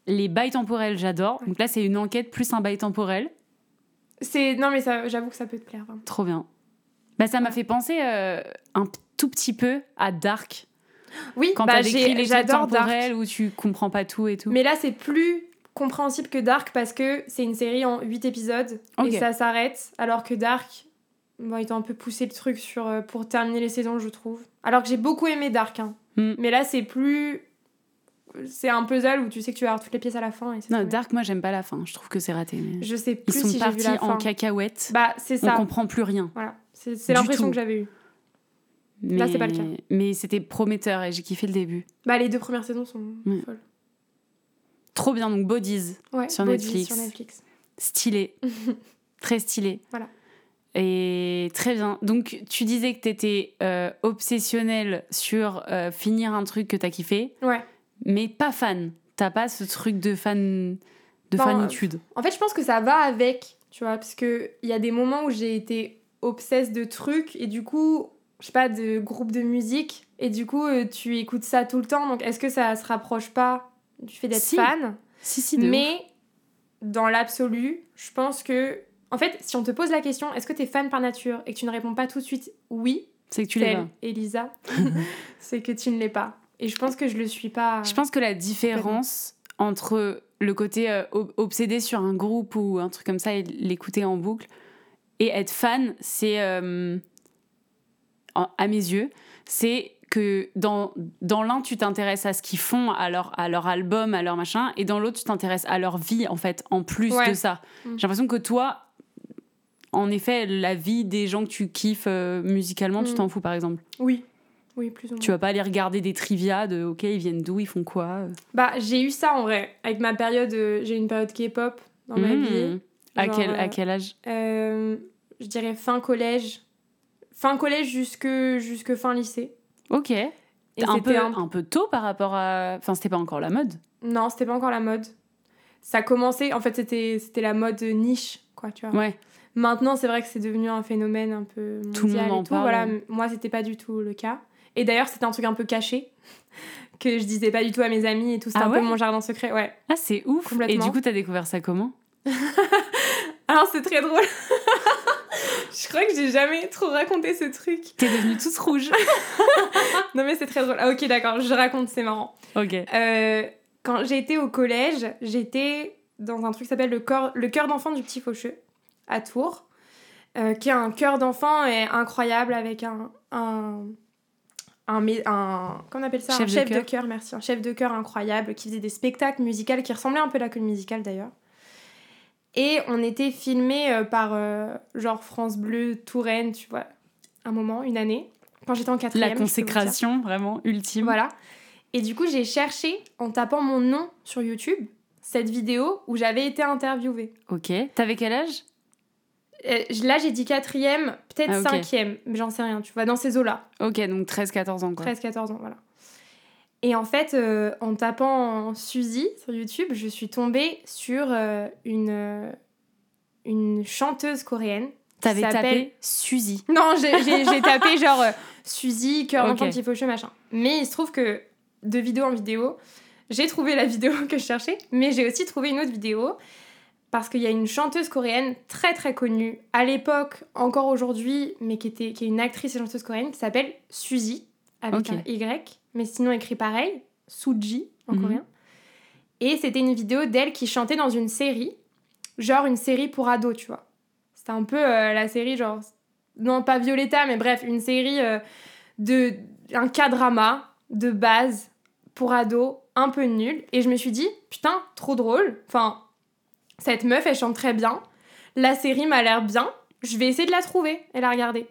Les bails temporels, j'adore. Donc là, c'est une enquête plus un bail temporel. C'est non mais ça, j'avoue que ça peut te plaire. vraiment. Trop bien. Bah, ça m'a Ouais. fait penser euh, un tout petit peu à Dark. Oui, Quand bah, j'adore Dark. où tu comprends pas tout et tout. Mais là, c'est plus compréhensible que Dark parce que c'est une série en 8 épisodes et ça s'arrête. Alors que Dark, bon, ils ont un peu poussé le truc sur, euh, pour terminer les saisons, je trouve. Alors que j'ai beaucoup aimé Dark. hein. Hmm. Mais là, c'est plus. C'est un puzzle où tu sais que tu vas avoir toutes les pièces à la fin. Et Non, bien. Dark, moi, j'aime pas la fin. Je trouve que c'est raté. mais- Je sais Ils plus sont si vu partis fin. en cacahuète. Bah, c'est On ça. comprend plus rien. Voilà. C'est l'impression que j'avais eue. Mais... Là, c'est pas le cas. Mais c'était prometteur et j'ai kiffé le début. Bah, les deux premières saisons sont Ouais. folles. Trop bien, donc Bodies. Ouais, Sur Bodies Netflix. Sur Netflix. Stylé. Très stylé. Voilà. Et très bien. Donc, tu disais que tu étais obsessionnel sur euh, finir un truc que t'as kiffé, Ouais. mais pas fan. T'as pas ce truc de fan de fanitude. En fait, je pense que ça va avec, tu vois, parce que il y a des moments où j'ai été obsesse de trucs et du coup, je sais pas, de groupes de musique et du coup, euh, tu écoutes ça tout le temps. Donc, est-ce que ça se rapproche pas du fait d'être Si, fan? Si, si, de ouf. Mais dans l'absolu, je pense que, en fait, si on te pose la question, est-ce que t'es fan par nature et que tu ne réponds pas tout de suite oui, c'est que tu l'es pas. Elisa, c'est que tu ne l'es pas. Et je pense que je le suis pas. Je pense que la différence entre le côté euh, ob- obsédé sur un groupe ou un truc comme ça et l'écouter en boucle Et être fan, c'est, euh, à mes yeux, c'est que dans, dans l'un, tu t'intéresses à ce qu'ils font, à leur, à leur album, à leur machin, et dans l'autre, tu t'intéresses à leur vie, en fait, en plus Ouais. de ça. Mm. J'ai l'impression que toi, en effet, la vie des gens que tu kiffes euh, musicalement, tu Mm. t'en fous, par exemple? Oui. Oui, plus ou moins. Tu vas pas aller regarder des trivia de OK, ils viennent d'où, ils font quoi. euh? Bah, j'ai eu ça en vrai. Avec ma période, euh, j'ai une période K-pop dans ma Mm. vie. À, quel, à quel âge? je dirais fin collège. Fin collège jusque, jusque fin lycée. Ok. Et un peu, un- un peu tôt par rapport à. Enfin, c'était pas encore la mode? Non, c'était pas encore la mode. Ça commençait, en fait, c'était c'était la mode niche, quoi, tu vois. Ouais. Maintenant, c'est vrai que c'est devenu un phénomène un peu mondial Tout le monde en et tout. parle. Voilà, m- moi, c'était pas du tout le cas. Et d'ailleurs, c'était un truc un peu caché que je disais pas du tout à mes amis et tout. C'était Ah un ouais peu mon jardin secret, ouais. Ah, c'est ouf. Et du coup, t'as découvert ça comment? Alors, c'est très drôle. je crois que j'ai jamais trop raconté ce truc. T'es devenue toute rouge. Non, mais c'est très drôle. Ah, ok, d'accord, je raconte, c'est marrant. ok. Euh, quand j'étais au collège, j'étais dans un truc qui s'appelle le, cor- le cœur d'enfant du petit Faucheux, à Tours, euh, qui est un cœur d'enfant et incroyable avec un. un un, un comment on appelle ça Chef un de chef de chœur. chœur merci un chef de chœur incroyable qui faisait des spectacles musicaux qui ressemblaient un peu à la comédie musicale d'ailleurs et on était filmé euh, par euh, genre France Bleu Touraine tu vois un moment une année quand j'étais en quatrième La consécration, vraiment, ultime. Voilà. Et du coup, j'ai cherché en tapant mon nom sur YouTube cette vidéo où j'avais été interviewée. Ok. T'avais quel âge? Là, j'ai dit quatrième, peut-être Ah, cinquième, mais j'en sais rien, tu vois, dans ces eaux-là. Ok, donc 13-14 ans, quoi. 13-14 ans, voilà. Et en fait, euh, en tapant Suzy sur YouTube, je suis tombée sur euh, une, euh, une chanteuse coréenne. qui T'avais s'appelle- tapé Suzy. Non, j'ai tapé genre euh, Suzy, cœur Ok. d'enfant, petit faucheux, machin. Mais il se trouve que de vidéo en vidéo, j'ai trouvé la vidéo que je cherchais, mais j'ai aussi trouvé une autre vidéo parce qu'il y a une chanteuse coréenne très très connue à l'époque, encore aujourd'hui, mais qui, était, qui est une actrice et chanteuse coréenne qui s'appelle Suzy, avec un Y, mais sinon écrit pareil, Suji en Mhm. coréen. Et c'était une vidéo d'elle qui chantait dans une série, genre une série pour ados, tu vois. C'était un peu euh, la série, genre, non pas Violetta, mais bref, une série euh, de. un K-drama de base pour ados, un peu nul. Et je me suis dit, putain, trop drôle. Enfin, cette meuf, elle chante très bien. La série m'a l'air bien. Je vais essayer de la trouver et la regarder.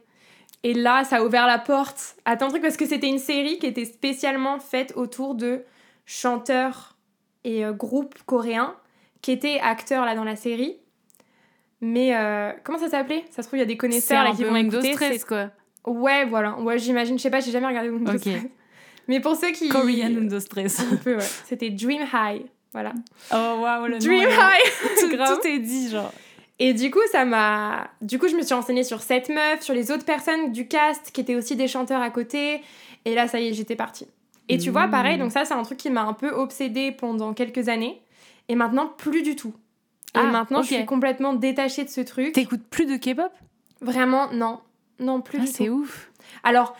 Et là, ça a ouvert la porte à tant de trucs parce que c'était une série qui était spécialement faite autour de chanteurs et euh, groupes coréens qui étaient acteurs là dans la série. Mais euh, comment ça s'appelait? Ça se trouve, il y a des connaisseurs là qui vont écouter. Stress, quoi. Ouais, voilà. Ouais, j'imagine. Je sais pas, j'ai jamais regardé Windows Ok. Stress. Mais pour ceux qui. Korean Windows Stress. Un peu, ouais. C'était Dream High. Voilà. Oh, waouh, le Dream nom High tout, Grave. tout est dit, genre. Et du coup, ça m'a. Du coup, je me suis renseignée sur cette meuf, sur les autres personnes du cast qui étaient aussi des chanteurs à côté. Et là, ça y est, j'étais partie. Et tu vois, pareil, donc ça, c'est un truc qui m'a un peu obsédée pendant quelques années. Et maintenant, plus du tout. Et Ah, maintenant, je suis complètement détachée de ce truc. T'écoutes plus de K-pop? Vraiment, non. Non, plus Ah, du c'est ouf. Alors,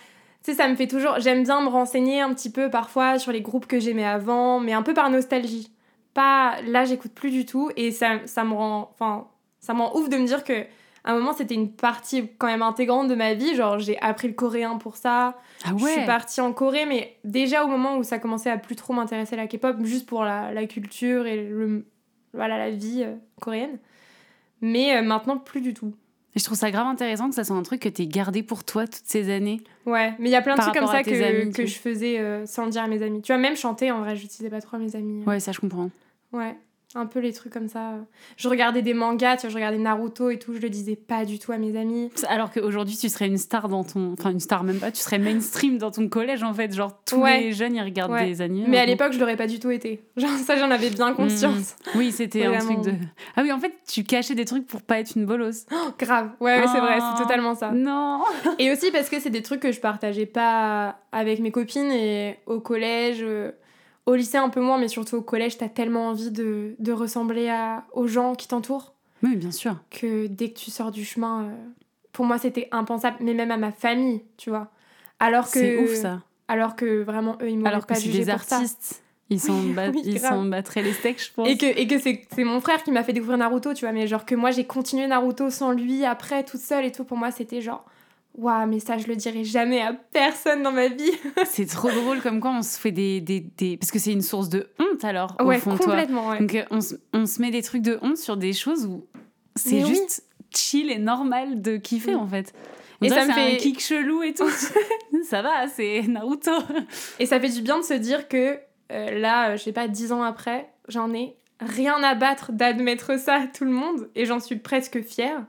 tu sais, ça me fait toujours. J'aime bien me renseigner un petit peu parfois sur les groupes que j'aimais avant, mais un peu par nostalgie. Pas. Là, j'écoute plus du tout et ça, ça me rend. Enfin, ça me rend ouf de me dire que. À un moment, c'était une partie quand même intégrante de ma vie. Genre, j'ai appris le coréen pour ça. Ah Je ouais. suis partie en Corée, mais déjà au moment où ça commençait à plus trop m'intéresser la K-pop, juste pour la, la culture et le, voilà, la vie euh, coréenne. Mais euh, maintenant, plus du tout. Et je trouve ça grave intéressant que ça soit un truc que t'aies gardé pour toi toutes ces années. Ouais, mais il y a plein de trucs comme ça tes que, amis, que je faisais euh, sans le dire à mes amis. Tu vois, même chanter, en vrai, je disais pas trop à mes amis. Ouais, ça, je comprends. Ouais, un peu les trucs comme ça. Je regardais des mangas, tu vois, je regardais Naruto et tout, je le disais pas du tout à mes amis. Alors qu'aujourd'hui, tu serais une star dans ton. Enfin, une star même pas, tu serais mainstream dans ton collège en fait. Genre, tous Ouais. les jeunes, ils regardent Ouais. des animés. Mais à l'époque, je l'aurais pas du tout été. Genre, ça, j'en avais bien conscience. Oui, c'était un truc de. Ah oui, en fait, tu cachais des trucs pour pas être une bolosse. Oh, grave. Ouais, ouais, c'est vrai, c'est totalement ça. Non Et aussi parce que c'est des trucs que je partageais pas avec mes copines et au collège, euh, au lycée un peu moins, mais surtout au collège, t'as tellement envie de, de ressembler à, aux gens qui t'entourent Oui, bien sûr. que dès que tu sors du chemin, euh, pour moi c'était impensable, mais même à ma famille, tu vois. Alors que, C'est ouf ça. Alors que vraiment eux ils m'auraient Alors que c'est des ça. artistes. Ils s'en bat- oui, battraient les steaks, je pense. Et que, et que c'est mon frère qui m'a fait découvrir Naruto, tu vois. Mais genre que moi, j'ai continué Naruto sans lui, après, toute seule et tout. Pour moi, c'était genre... Waouh, mais ça, je le dirai jamais à personne dans ma vie. C'est trop drôle comme quoi on se fait des, des, des... Parce que c'est une source de honte alors, au ouais, fond de toi. complètement, ouais. Donc euh, on, se- on se met des trucs de honte sur des choses où c'est oui. juste chill et normal de kiffer Mm. en fait. Et ça ça me c'est un fait- kick chelou et tout. ça va, c'est Naruto. Et ça fait du bien de se dire que euh, là, euh, je sais pas, dix ans après, j'en ai rien à battre d'admettre ça à tout le monde. Et j'en suis presque fière.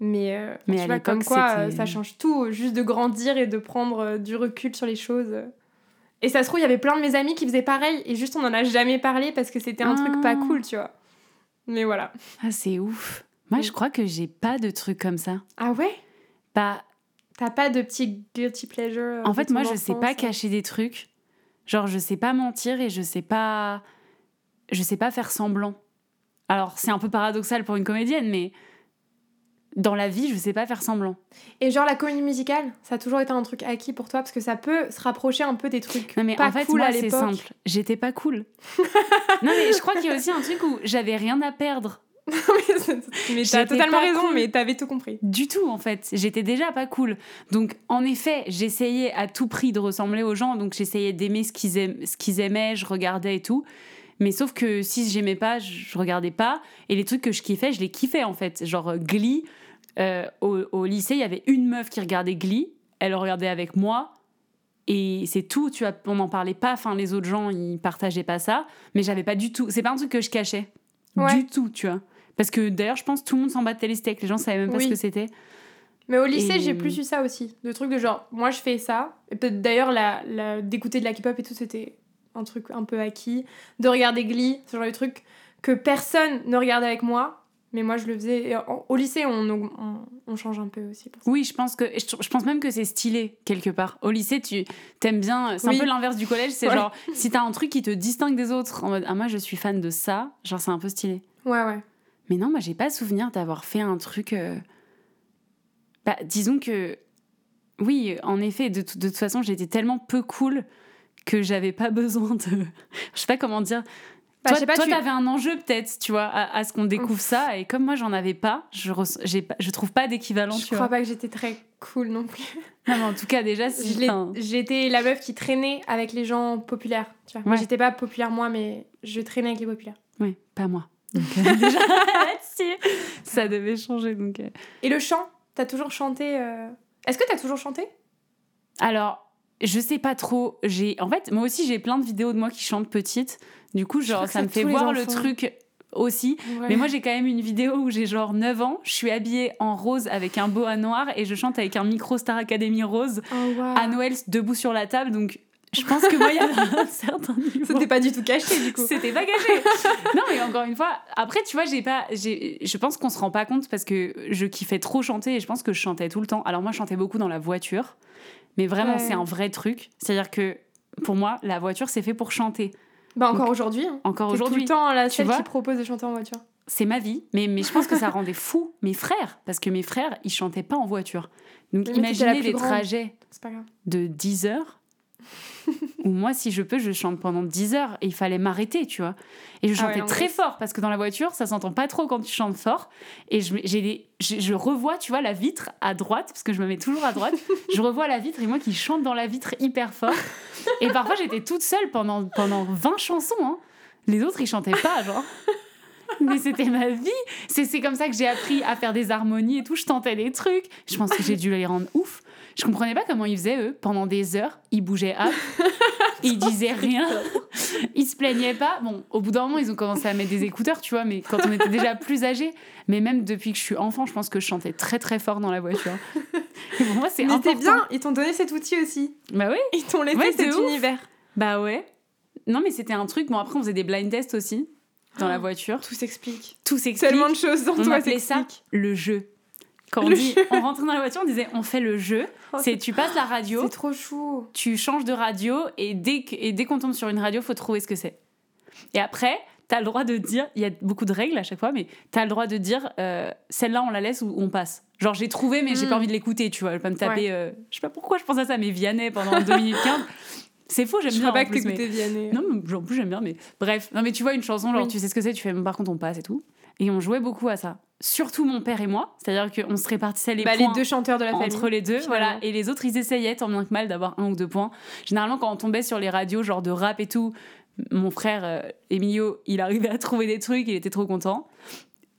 Mais, euh, Mais tu à vois, comme quoi, euh, ça change tout. Juste de grandir et de prendre euh, du recul sur les choses. Et ça se trouve, il y avait plein de mes amis qui faisaient pareil. Et juste, on en a jamais parlé parce que c'était un truc pas Ah. cool, tu vois. Mais voilà. Ah c'est ouf. Moi je Mm. crois que j'ai pas de trucs comme ça. Ah ouais? Pas... T'as pas de petit guilty pleasure En fait moi je sais pas cacher des trucs. Genre je sais pas mentir et je sais pas... Je sais pas faire semblant. Alors c'est un peu paradoxal pour une comédienne mais... Dans la vie, je sais pas faire semblant. Et genre la comédie musicale, ça a toujours été un truc acquis pour toi parce que ça peut se rapprocher un peu des trucs Non mais pas en fait cool moi à c'est simple, j'étais pas cool. non mais je crois qu'il y a aussi un truc où j'avais rien à perdre mais t'as totalement raison, cool. mais t'avais tout compris. du tout en fait, j'étais déjà pas cool. Donc en effet, j'essayais à tout prix de ressembler aux gens, donc j'essayais d'aimer ce qu'ils aim- ce qu'ils aimaient, je regardais et tout. Mais sauf que si j'aimais pas, je regardais pas et les trucs que je kiffais, je les kiffais en fait. Genre Glee euh, au, au lycée, il y avait une meuf qui regardait Glee, elle regardait avec moi. Et c'est tout, tu vois, on n'en parlait pas, enfin les autres gens ils partageaient pas ça, mais j'avais pas du tout, c'est pas un truc que je cachais, Ouais. du tout, tu vois. Parce que d'ailleurs, je pense que tout le monde s'en battait les steaks, les gens savaient même pas Oui. ce que c'était. Mais au lycée, Et- j'ai plus eu ça aussi. De trucs de genre, moi je fais ça. Et peut-être d'ailleurs, la, la- d'écouter de la K-pop et tout, c'était un truc un peu acquis. De regarder Glee, ce genre de trucs que personne ne regardait avec moi. Mais moi je le faisais. Au lycée, on, on, on change un peu aussi pour ça. Oui, je pense que je, je pense même que c'est stylé quelque part. Au lycée, tu t'aimes bien. C'est Oui. un peu l'inverse du collège. C'est Ouais. genre si t'as un truc qui te distingue des autres, en mode ah moi je suis fan de ça, genre c'est un peu stylé. Ouais, ouais. Mais non, moi j'ai pas souvenir d'avoir fait un truc. euh, Bah disons que oui, en effet, de, de toute façon j'étais tellement peu cool que j'avais pas besoin de. je sais pas comment dire. Toi, je sais pas, toi, tu- t'avais un enjeu peut-être, tu vois, à, à ce qu'on découvre ça. Et comme moi, j'en avais pas, je, pas, je trouve pas d'équivalent, Je tu crois vois. pas que j'étais très cool non plus. Non, mais en tout cas, déjà, J'étais la meuf qui traînait avec les gens populaires. Tu vois. Moi, Ouais. j'étais pas populaire moi, mais je traînais avec les populaires. Oui, pas moi. Donc, euh, déjà, ça devait changer. Donc, euh. Et le chant, t'as toujours chanté. euh, Est-ce que t'as toujours chanté? Alors, je sais pas trop. J'ai, En fait, moi aussi, j'ai plein de vidéos de moi qui chantent petite. Du coup, genre, ça me fait voir le truc aussi. Mais moi, j'ai quand même une vidéo où j'ai genre 9 ans. Je suis habillée en rose avec un boa noir et je chante avec un micro Star Academy rose Oh, wow. à Noël debout sur la table. Donc, je pense que moi, il y a un certain niveau. C'était pas du tout caché du coup. C'était pas caché. non, mais encore une fois, après, tu vois, j'ai pas, je pense qu'on se rend pas compte parce que je kiffais trop chanter et je pense que je chantais tout le temps. Alors moi, je chantais beaucoup dans la voiture, mais vraiment, Ouais. c'est un vrai truc. C'est-à-dire que pour moi, la voiture, c'est fait pour chanter. Bah encore aujourd'hui. Hein. Encore T'es tout aujourd'hui, le temps la tu celle qui propose de chanter en voiture. c'est ma vie, mais, mais je pense que ça rendait fou mes frères parce que mes frères, ils chantaient pas en voiture. Donc Mais imaginez les grande. trajets de 10 heures où moi, si je peux, je chante pendant 10 heures et il fallait m'arrêter, tu vois. Et je Ah ouais, chantais très fort parce que dans la voiture, ça s'entend pas trop quand tu chantes fort. Et je, des- je, je revois, tu vois, la vitre à droite, parce que je me mets toujours à droite. je revois la vitre et moi qui chante dans la vitre hyper fort. Et parfois, j'étais toute seule pendant, pendant 20 chansons. hein. Les autres, ils chantaient pas, genre. Mais c'était ma vie. C'est, c'est comme ça que j'ai appris à faire des harmonies et tout. Je tentais des trucs. Je pense que j'ai dû les rendre ouf. Je comprenais pas comment ils faisaient, eux. Pendant des heures, ils bougeaient up. ils disaient rien. Ils se plaignaient pas. Bon, au bout d'un moment, ils ont commencé à mettre des écouteurs, tu vois, mais quand on était déjà plus âgés. Mais même depuis que je suis enfant, je pense que je chantais très très fort dans la voiture. Et pour moi, c'est Mais important. bien, ils t'ont donné cet outil aussi. Bah oui. Ils t'ont laissé Ouais, cet ouf. univers. Bah ouais. Non, mais c'était un truc. Bon, après, on faisait des blind tests aussi dans la voiture. Tout s'explique. Tout s'explique. Tellement de choses dans on toi appelait ça le jeu. Quand on dit, rentrait dans la voiture, on disait on fait le jeu. Oh, c'est tu passes la radio, C'est trop chou. tu changes de radio et dès, que- et dès qu'on tombe sur une radio, faut trouver ce que c'est. Et après, t'as le droit de dire, il y a beaucoup de règles à chaque fois, mais t'as le droit de dire euh, celle-là on la laisse ou on passe. Genre j'ai trouvé mais j'ai pas envie de l'écouter, tu vois, je vais pas me taper. euh, je sais pas pourquoi je pense à ça, mais Vianney pendant 2 minutes 15. C'est faux, j'aime Je bien. en pas que plus, mais- t'écoutais Vianney. Non, mais en plus j'aime bien, mais bref. Non, mais tu vois une chanson, genre Oui. tu sais ce que c'est, tu fais, par contre on passe et tout. Et on jouait beaucoup à ça. Surtout mon père et moi, c'est-à-dire qu'on se répartissait les Bah, les points deux chanteurs de la famille. entre les deux, finalement. voilà. Et les autres, ils essayaient tant bien que mal d'avoir un ou deux points. Généralement, quand on tombait sur les radios, genre de rap et tout, mon frère euh, Emilio, il arrivait à trouver des trucs, il était trop content.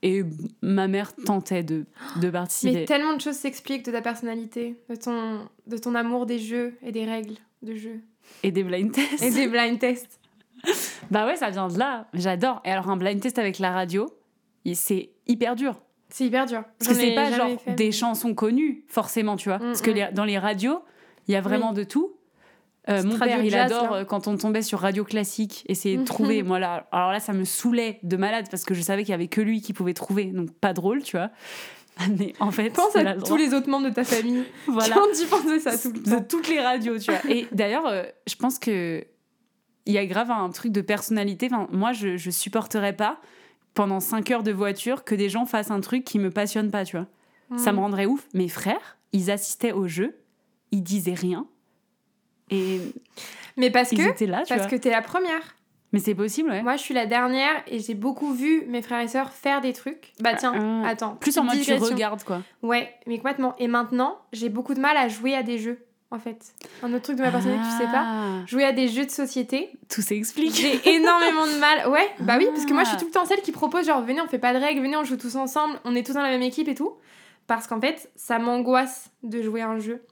Et ma mère tentait de, de participer. Mais tellement de choses s'expliquent de ta personnalité, de ton, de ton amour des jeux et des règles de jeu. Et des blind tests. Et des blind tests. Bah ouais, ça vient de là. J'adore. Et alors, un blind test avec la radio, c'est hyper dur. C'est hyper dur. Parce que c'est pas genre fait, des chansons connues, forcément, tu vois. Mm, Parce que mm. les- dans les radios, il y a vraiment de tout. Euh, mon père, il jazz, adore là. euh, quand on tombait sur radio classique, essayer de trouver. Moi, là, alors là, ça me saoulait de malade parce que je savais qu'il y avait que lui qui pouvait trouver. Donc, pas drôle, tu vois. Mais en fait, Pense à tous les autres membres de ta famille Voilà. ont dû penser ça tout le de toutes les radios, tu vois. Et d'ailleurs, euh, je pense que il y a grave un truc de personnalité. Enfin, moi, je, je supporterais pas pendant 5 heures de voiture que des gens fassent un truc qui me passionne pas, tu vois. Ça me Mm. rendrait ouf. Mes frères, ils assistaient au jeu, ils disaient rien. Et Mais parce ils que, étaient là, tu parce vois. que t'es la première. Mais c'est possible, ouais. Moi, je suis la dernière et j'ai beaucoup vu mes frères et sœurs faire des trucs. Bah tiens, Ah. attends. Plus en mode tu regardes, quoi. Ouais, mais complètement. Et maintenant, j'ai beaucoup de mal à jouer à des jeux, en fait. Un autre truc de ma personnalité que tu sais pas. Ah, Jouer à des jeux de société, Tout s'explique. j'ai énormément de mal. Ouais, bah oui, parce que moi, je suis Ah. tout le temps celle qui propose genre, venez, on fait pas de règles, venez, on joue tous ensemble, on est tous dans la même équipe et tout. Parce qu'en fait, ça m'angoisse de jouer à un jeu.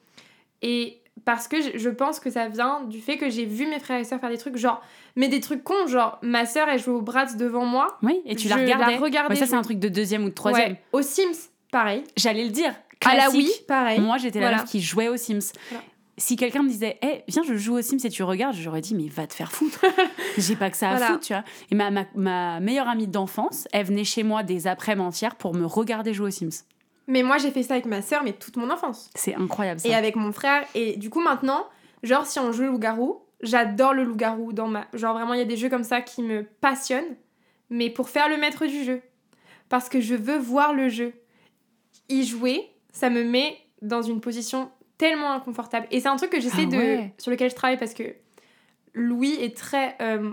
Et parce que je- pense que ça vient du fait que j'ai vu mes frères et sœurs faire des trucs, genre, mais des trucs cons, genre, ma sœur, elle jouait au Bratz devant moi. Oui, et tu Je la la regardais. regardais Ouais, ça, c'est un truc de deuxième ou de troisième. Ouais. Au Sims, pareil. J'allais le dire. À la Classique. Wii, pareil. Moi, j'étais la Voilà. meuf qui jouait aux Sims. Voilà. Si quelqu'un me disait, eh, viens, je joue aux Sims et tu regardes, j'aurais dit, mais va te faire foutre. J'ai pas que ça à Voilà. foutre, tu vois. Et ma, ma, ma meilleure amie d'enfance, elle venait chez moi des après-midi entières pour me regarder jouer aux Sims. Mais moi, j'ai fait ça avec ma sœur, mais toute mon enfance. C'est incroyable, ça. Et avec mon frère. Et du coup, maintenant, genre, si on joue loup-garou, j'adore le loup-garou dans ma. Genre, vraiment, il y a des jeux comme ça qui me passionnent, mais pour faire le maître du jeu. Parce que je veux voir le jeu. Y jouer, ça me met dans une position tellement inconfortable. Et c'est un truc que j'essaie Ah de. ouais. sur lequel je travaille parce que Louis est très. euh,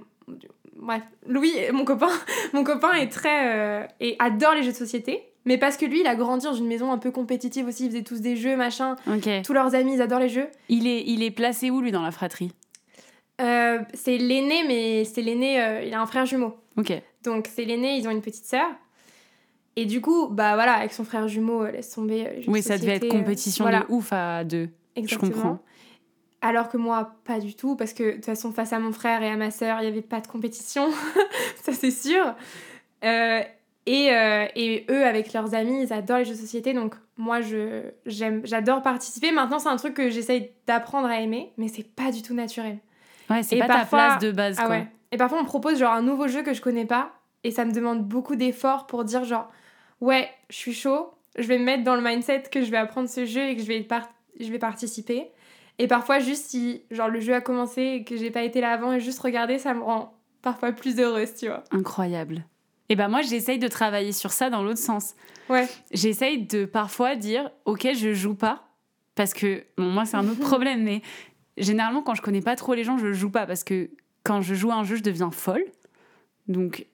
Bref, Louis, mon copain, mon copain est très. euh, et adore les jeux de société. Mais parce que lui, il a grandi dans une maison un peu compétitive aussi, ils faisaient tous des jeux, machin. Tous leurs amis, ils adorent les jeux. Il est, il est placé où, lui, dans la fratrie? Euh, c'est l'aîné, mais c'est l'aîné, euh, il a un frère jumeau. Ok. Donc c'est l'aîné, ils ont une petite sœur. Et du coup, bah voilà, avec son frère jumeau, euh, laisse tomber. euh, Oui, ça devait être euh, compétition voilà, de ouf à deux. exactement. comprends. Alors que moi, pas du tout, parce que de toute façon, face à mon frère et à ma sœur, il n'y avait pas de compétition, ça c'est sûr. Euh, et, euh, et eux, avec leurs amis, ils adorent les jeux de société, donc moi, je, j'aime, j'adore participer. Maintenant, c'est un truc que j'essaye d'apprendre à aimer, mais c'est pas du tout naturel. Ouais, c'est Et pas parfois- ta place de base, Ah quoi. ouais. Et parfois, on me propose genre un nouveau jeu que je connais pas, et ça me demande beaucoup d'efforts pour dire genre, ouais, je suis chaud, je vais me mettre dans le mindset que je vais apprendre ce jeu et que je vais, par- je vais participer. Et parfois, juste si genre le jeu a commencé et que j'ai pas été là avant et juste regarder, ça me rend parfois plus heureuse, tu vois. Incroyable. Et ben moi, j'essaye de travailler sur ça dans l'autre sens. Ouais. J'essaye de parfois dire, ok, je joue pas, parce que bon, moi c'est un autre problème, mais généralement quand je connais pas trop les gens, je joue pas parce que quand je joue à un jeu, je deviens folle. Donc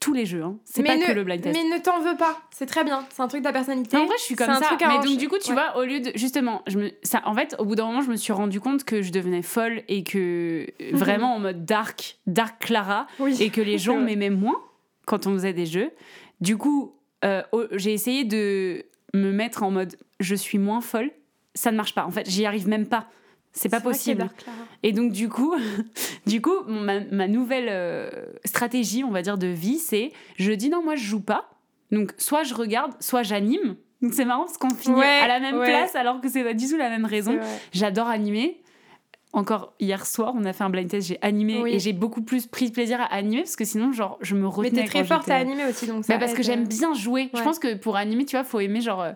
tous les jeux, hein. c'est pas mais que ne, le blind test. Mais ne t'en veux pas, c'est très bien, c'est un truc de ta personnalité. En vrai, je suis comme ça. Mais donc, du coup, tu ouais. vois, au lieu de. Justement, je me, ça, en fait, au bout d'un moment, je me suis rendu compte que je devenais folle et que. Vraiment en mode dark, dark Clara. Oui. Et que les gens m'aimaient moins quand on faisait des jeux. Du coup, euh, j'ai essayé de me mettre en mode je suis moins folle. Ça ne marche pas. En fait, j'y arrive même pas. C'est pas possible. Et donc du coup, du coup, ma, ma nouvelle euh, stratégie, on va dire de vie, c'est je dis non, moi je joue pas. Donc soit je regarde, soit j'anime. Donc c'est marrant parce qu'on finit Ouais, à la même ouais. place alors que c'est pas du tout la même raison. J'adore animer. Encore hier soir, on a fait un blind test, j'ai animé Oui. et j'ai beaucoup plus pris de plaisir à animer parce que sinon, genre, je me Mais retenais. t'es très forte à animer aussi, donc ça Bah, parce que j'aime euh, bien jouer. Je pense que pour animer, tu vois, faut aimer genre.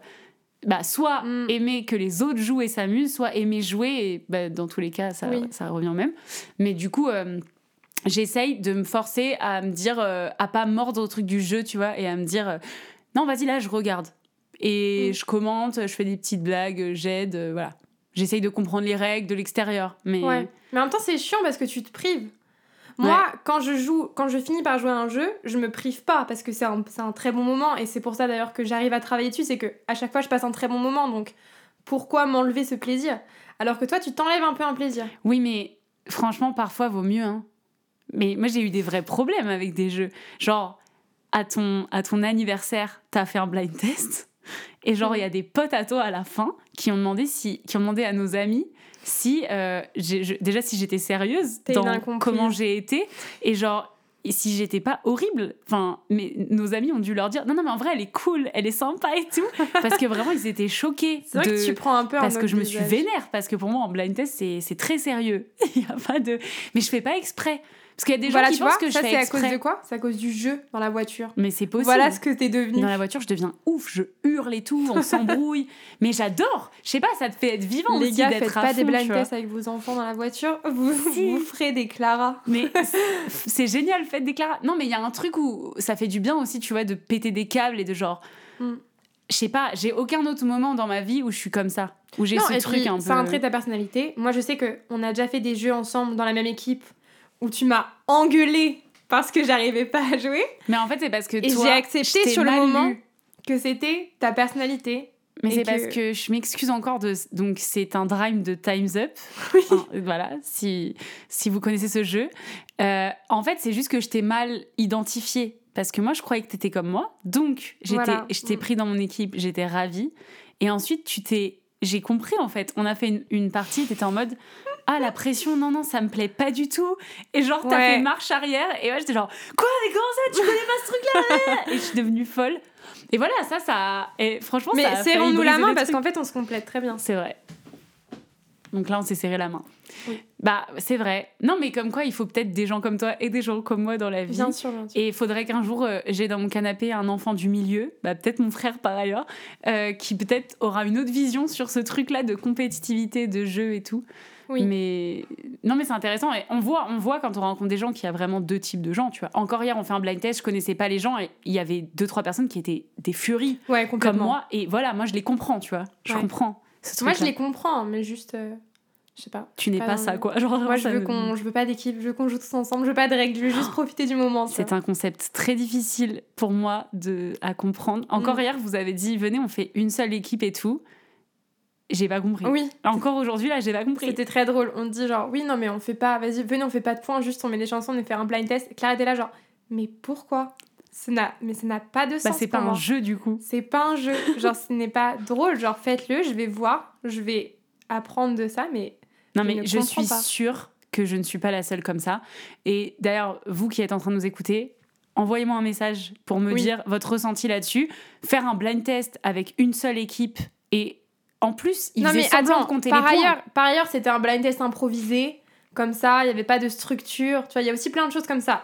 Bah, soit Mm. aimer que les autres jouent et s'amusent, soit aimer jouer et bah, dans tous les cas, ça, Oui. ça revient au même. Mais du coup, euh, j'essaye de me forcer à me dire, euh, à pas mordre au truc du jeu, tu vois, et à me dire, euh, non, vas-y, là, je regarde. Et Mm. je commente, je fais des petites blagues, j'aide, voilà. J'essaye de comprendre les règles de l'extérieur. Mais Ouais. Mais en même temps, c'est chiant parce que tu te prives. Moi, quand je joue, quand je finis par jouer à un jeu, je me prive pas parce que c'est un, un très bon moment et c'est pour ça d'ailleurs que j'arrive à travailler dessus, c'est que à chaque fois je passe un très bon moment donc pourquoi m'enlever ce plaisir? Alors que toi, tu t'enlèves un peu un plaisir. Oui, mais franchement, parfois, vaut mieux. Hein. Mais moi, j'ai eu des vrais problèmes avec des jeux. Genre, à ton, à ton anniversaire, t'as fait un blind test. Et genre, il y a des potes à toi à la fin qui ont demandé, si, qui ont demandé à nos amis si, euh, je- déjà, si j'étais sérieuse dans comment j'ai été. Et genre, et si j'étais pas horrible. Enfin, mais nos amis ont dû leur dire non, non, mais en vrai, elle est cool, elle est sympa et tout. Parce que vraiment, ils étaient choqués. C'est vrai de- que tu prends un peu un parce que je me suis vénère parce que pour moi en blind test c'est c'est très sérieux il y a pas de mais je fais pas exprès parce qu'il y a des gens Voilà, qui tu pensent vois, que je ça fais c'est à cause de quoi? C'est à cause du jeu dans la voiture. mais c'est possible Voilà ce que t'es devenu. dans la voiture je deviens ouf je hurle et tout on s'embrouille mais j'adore je sais pas ça te fait être vivant Les aussi gars, faites à pas fond, des blind tests avec vos enfants dans la voiture, vous, Si. vous ferez des Clara. mais c'est- c'est génial faites des Clara non mais il y a un truc où ça fait du bien aussi tu vois de péter des câbles et de genre Mm. je sais pas j'ai aucun autre moment dans ma vie où je suis comme ça où j'ai ce truc un peu ça a un trait de ta personnalité. Moi, je sais que on a déjà fait des jeux ensemble dans la même équipe où tu m'as engueulé parce que j'arrivais pas à jouer mais en fait c'est parce que et j'ai accepté sur le moment lu. que c'était ta personnalité. Mais c'est que- parce que je m'excuse encore de. Donc, c'est un drime de Time's Up. Hein, voilà, si, si vous connaissez ce jeu. Euh, en fait, c'est juste que je t'ai mal identifié. Parce que moi, je croyais que t'étais comme moi. Donc, j'étais, Voilà. je t'ai Mm. pris dans mon équipe, j'étais ravie. Et ensuite, tu t'es. J'ai compris, en fait. On a fait une, une partie, t'étais en mode. Ah, la pression, non, non, ça me plaît pas du tout. Et genre, t'as Ouais. fait marche arrière. Et moi, j'étais genre, quoi, mais comment ça, tu connais pas ce truc-là Et je suis devenue folle. Et voilà, ça, ça. Et franchement, Mais serrons-nous la main parce truc. qu'en fait, on se complète très bien. C'est vrai. Donc là, on s'est serré la main. Oui. Bah, c'est vrai. Non, mais comme quoi, il faut peut-être des gens comme toi et des gens comme moi dans la vie. Bien sûr, bien sûr. Et il faudrait qu'un jour, euh, j'ai dans mon canapé un enfant du milieu, bah, peut-être mon frère par ailleurs, euh, qui peut-être aura une autre vision sur ce truc-là de compétitivité, de jeu et tout. Oui. Mais non, mais c'est intéressant. Et on voit, on voit quand on rencontre des gens qu'il y a vraiment deux types de gens. Tu vois. Encore hier, on fait un blind test, je connaissais pas les gens et il y avait deux trois personnes qui étaient des furies Ouais, comme moi. Et voilà, moi je les comprends, tu vois. Je Ouais. comprends. Moi, je les comprends, mais juste. euh, je sais pas. Tu n'es Pas ça, quoi. Genre, Moi, je veux me- qu'on, je veux pas d'équipe, je veux qu'on joue tous ensemble, je veux pas de règles, je veux juste profiter du moment. C'est un concept très difficile pour moi de, à comprendre. Encore Mm. hier, vous avez dit, venez, on fait une seule équipe et tout. J'ai pas compris. Oui, Encore aujourd'hui, là, j'ai pas compris. c'était très drôle. On dit genre, oui, non, mais on fait pas, vas-y, venez, on fait pas de points, juste on met des chansons, on est faire un blind test. Clara était là, genre, mais pourquoi? Mais ça n'a pas de Bah, sens. c'est pas un jeu, du coup. C'est pas un jeu. Genre, ce n'est pas drôle. Genre, faites-le, je vais voir, je vais apprendre de ça, mais Non, Je mais ne je suis pas. sûre que je ne suis pas la seule comme ça. Et d'ailleurs, vous qui êtes en train de nous écouter, envoyez-moi un message pour me Oui. dire votre ressenti là-dessus. Faire un blind test avec une seule équipe et en plus, il non, faisait mais semblant attends, de compter par les points. ailleurs, par ailleurs, c'était un blind test improvisé, comme ça, il n'y avait pas de structure. Tu vois, il y a aussi plein de choses comme ça.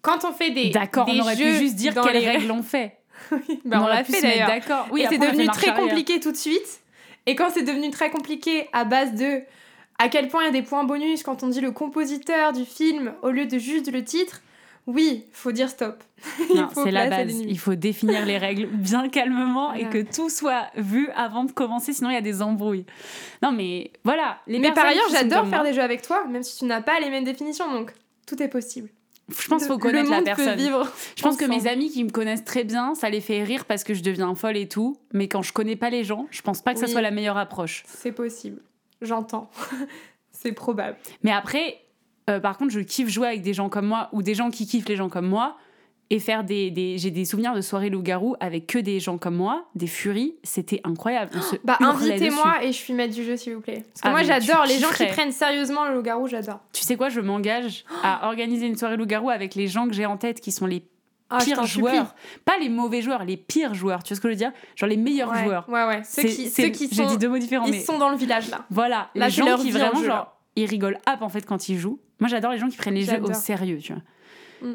Quand on fait des. D'accord, on aurait pu juste dire quelles les règles on fait. On aurait l'a fait d'ailleurs. D'accord. Oui, c'est devenu très arrière. compliqué tout de suite. Et quand c'est devenu très compliqué à base de à quel point il y a des points bonus quand on dit le compositeur du film au lieu de juste le titre, oui, faut dire stop. C'est la base. Il faut définir les règles bien calmement et que tout soit vu avant de commencer, sinon il y a des embrouilles. Non, mais voilà. Les Mais par ailleurs, j'adore faire des jeux avec toi, même si tu n'as pas les mêmes définitions, donc tout est possible. Je pense qu'il faut connaître la personne. vivre. Je pense que mes amis qui me connaissent très bien, ça les fait rire parce que je deviens folle et tout. Mais quand je connais pas les gens, je pense pas que ça soit la meilleure approche. C'est possible. J'entends. c'est probable. Mais après, euh, par contre, je kiffe jouer avec des gens comme moi ou des gens qui kiffent les gens comme moi et faire des. des- J'ai des souvenirs de soirées loup-garou avec que des gens comme moi, des furies. C'était incroyable. Bah, invitez-moi et je suis maître du jeu, s'il vous plaît. Parce que Ah, moi, j'adore les gens qui prennent sérieusement le loup-garou, j'adore. Tu sais quoi, je m'engage à organiser une soirée loup-garou avec les gens que j'ai en tête qui sont les Ah, pires joueurs. Pas les mauvais joueurs, les pires joueurs. Tu vois ce que je veux dire? Genre les meilleurs Ouais, joueurs. Ouais, ouais. Ceux qui, ceux qui J'ai sont, dit deux mots différents, ils mais sont dans le village, là. voilà. Là, les gens qui vraiment, genre, ils rigolent hop en fait quand ils jouent. Moi, j'adore les gens qui prennent les jeux au sérieux, tu vois. Mm.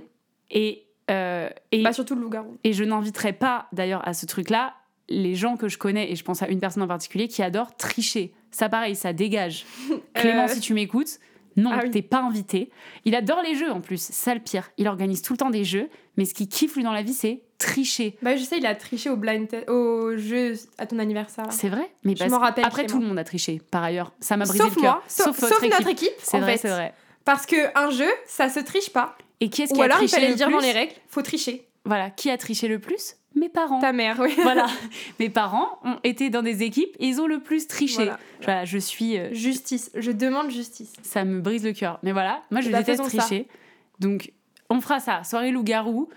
Et, euh, et, Bah, surtout le loup-garou. et je n'inviterai pas, d'ailleurs, à ce truc-là, les gens que je connais, et je pense à une personne en particulier, qui adore tricher. Ça, pareil, ça dégage. Clément, Euh, si tu m'écoutes, non, Ah oui. t'es pas invité. Il adore les jeux en plus, ça le pire. Il organise tout le temps des jeux, mais ce qu'il kiffe lui dans la vie, c'est tricher. Bah, je sais, il a triché au blind au jeu à ton anniversaire. C'est vrai? Mais Je parce- m'en rappelle Après, tout le monde a triché, par ailleurs. Ça m'a brisé Sauf le cœur. moi, sauf, sauf équipe. notre équipe. C'est vrai, c'est vrai. Parce que un jeu, ça se triche pas. Et qui est-ce qui Ou a alors il fallait le le dire dans les règles, faut tricher. Voilà, qui a triché le plus? Mes parents. Ta mère, oui. Voilà, mes parents ont été dans des équipes et ils ont le plus triché. Voilà. Voilà, je suis. euh, Justice, je demande justice. ça me brise le cœur. Mais voilà, moi je ben, déteste ça. tricher. Donc, on fera ça. Soirée loup-garou.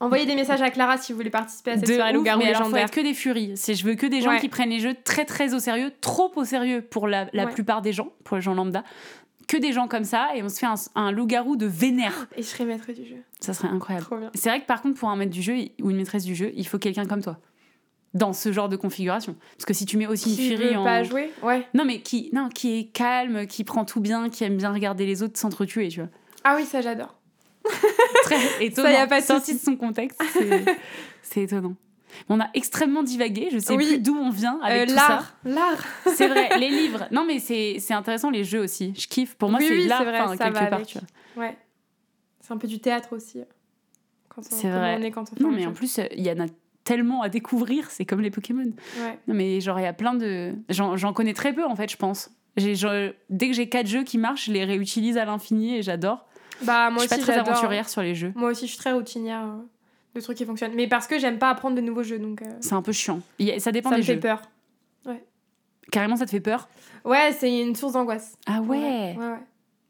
Envoyez des messages à Clara si vous voulez participer à cette De soirée ouf, loup-garou mais alors, faut légendaire. être que des furies. C'est, je veux que des gens Ouais. qui prennent les jeux très très au sérieux, trop au sérieux pour la, la Ouais. plupart des gens, pour les gens lambda. Que des gens comme ça et on se fait un, un loup-garou de vénère. Et je serai maître du jeu. Ça serait incroyable. C'est vrai que par contre, pour un maître du jeu ou une maîtresse du jeu, il faut quelqu'un comme toi. Dans ce genre de configuration. Parce que si tu mets aussi une furie en. pas jouer? Ouais. Non, mais qui, non, qui est calme, qui prend tout bien, qui aime bien regarder les autres s'entretuer, tu vois. Ah oui, ça j'adore. Très étonnant. y a pas de Sorti de son contexte, c'est étonnant. On a extrêmement divagué, je sais Oui. plus d'où on vient avec Euh, tout ça. l'art, l'art. C'est vrai, les livres. Non, mais c'est, c'est intéressant, les jeux aussi. Je kiffe. Pour moi, Oui, c'est oui, l'art, c'est vrai, enfin, ça quelque va part, avec. tu vois. Ouais. C'est un peu du théâtre aussi. C'est vrai. on est quand on fait Non, mais jeu. en plus, euh, il y en a tellement à découvrir, c'est comme les Pokémon. Ouais. Non, mais genre, il y a plein de. J'en, j'en connais très peu, en fait, je pense. J'ai, genre, dès que j'ai quatre jeux qui marchent, je les réutilise à l'infini et j'adore. Bah, moi je suis pas très aventurière sur les jeux. Moi aussi, je suis très routinière euh, de trucs qui fonctionnent. Mais parce que j'aime pas apprendre de nouveaux jeux, donc euh, C'est un peu chiant. Ça dépend ça des me fait jeux. peur. Carrément, ça te fait peur? Ouais, c'est une source d'angoisse. Ah ouais, Ouais, ouais.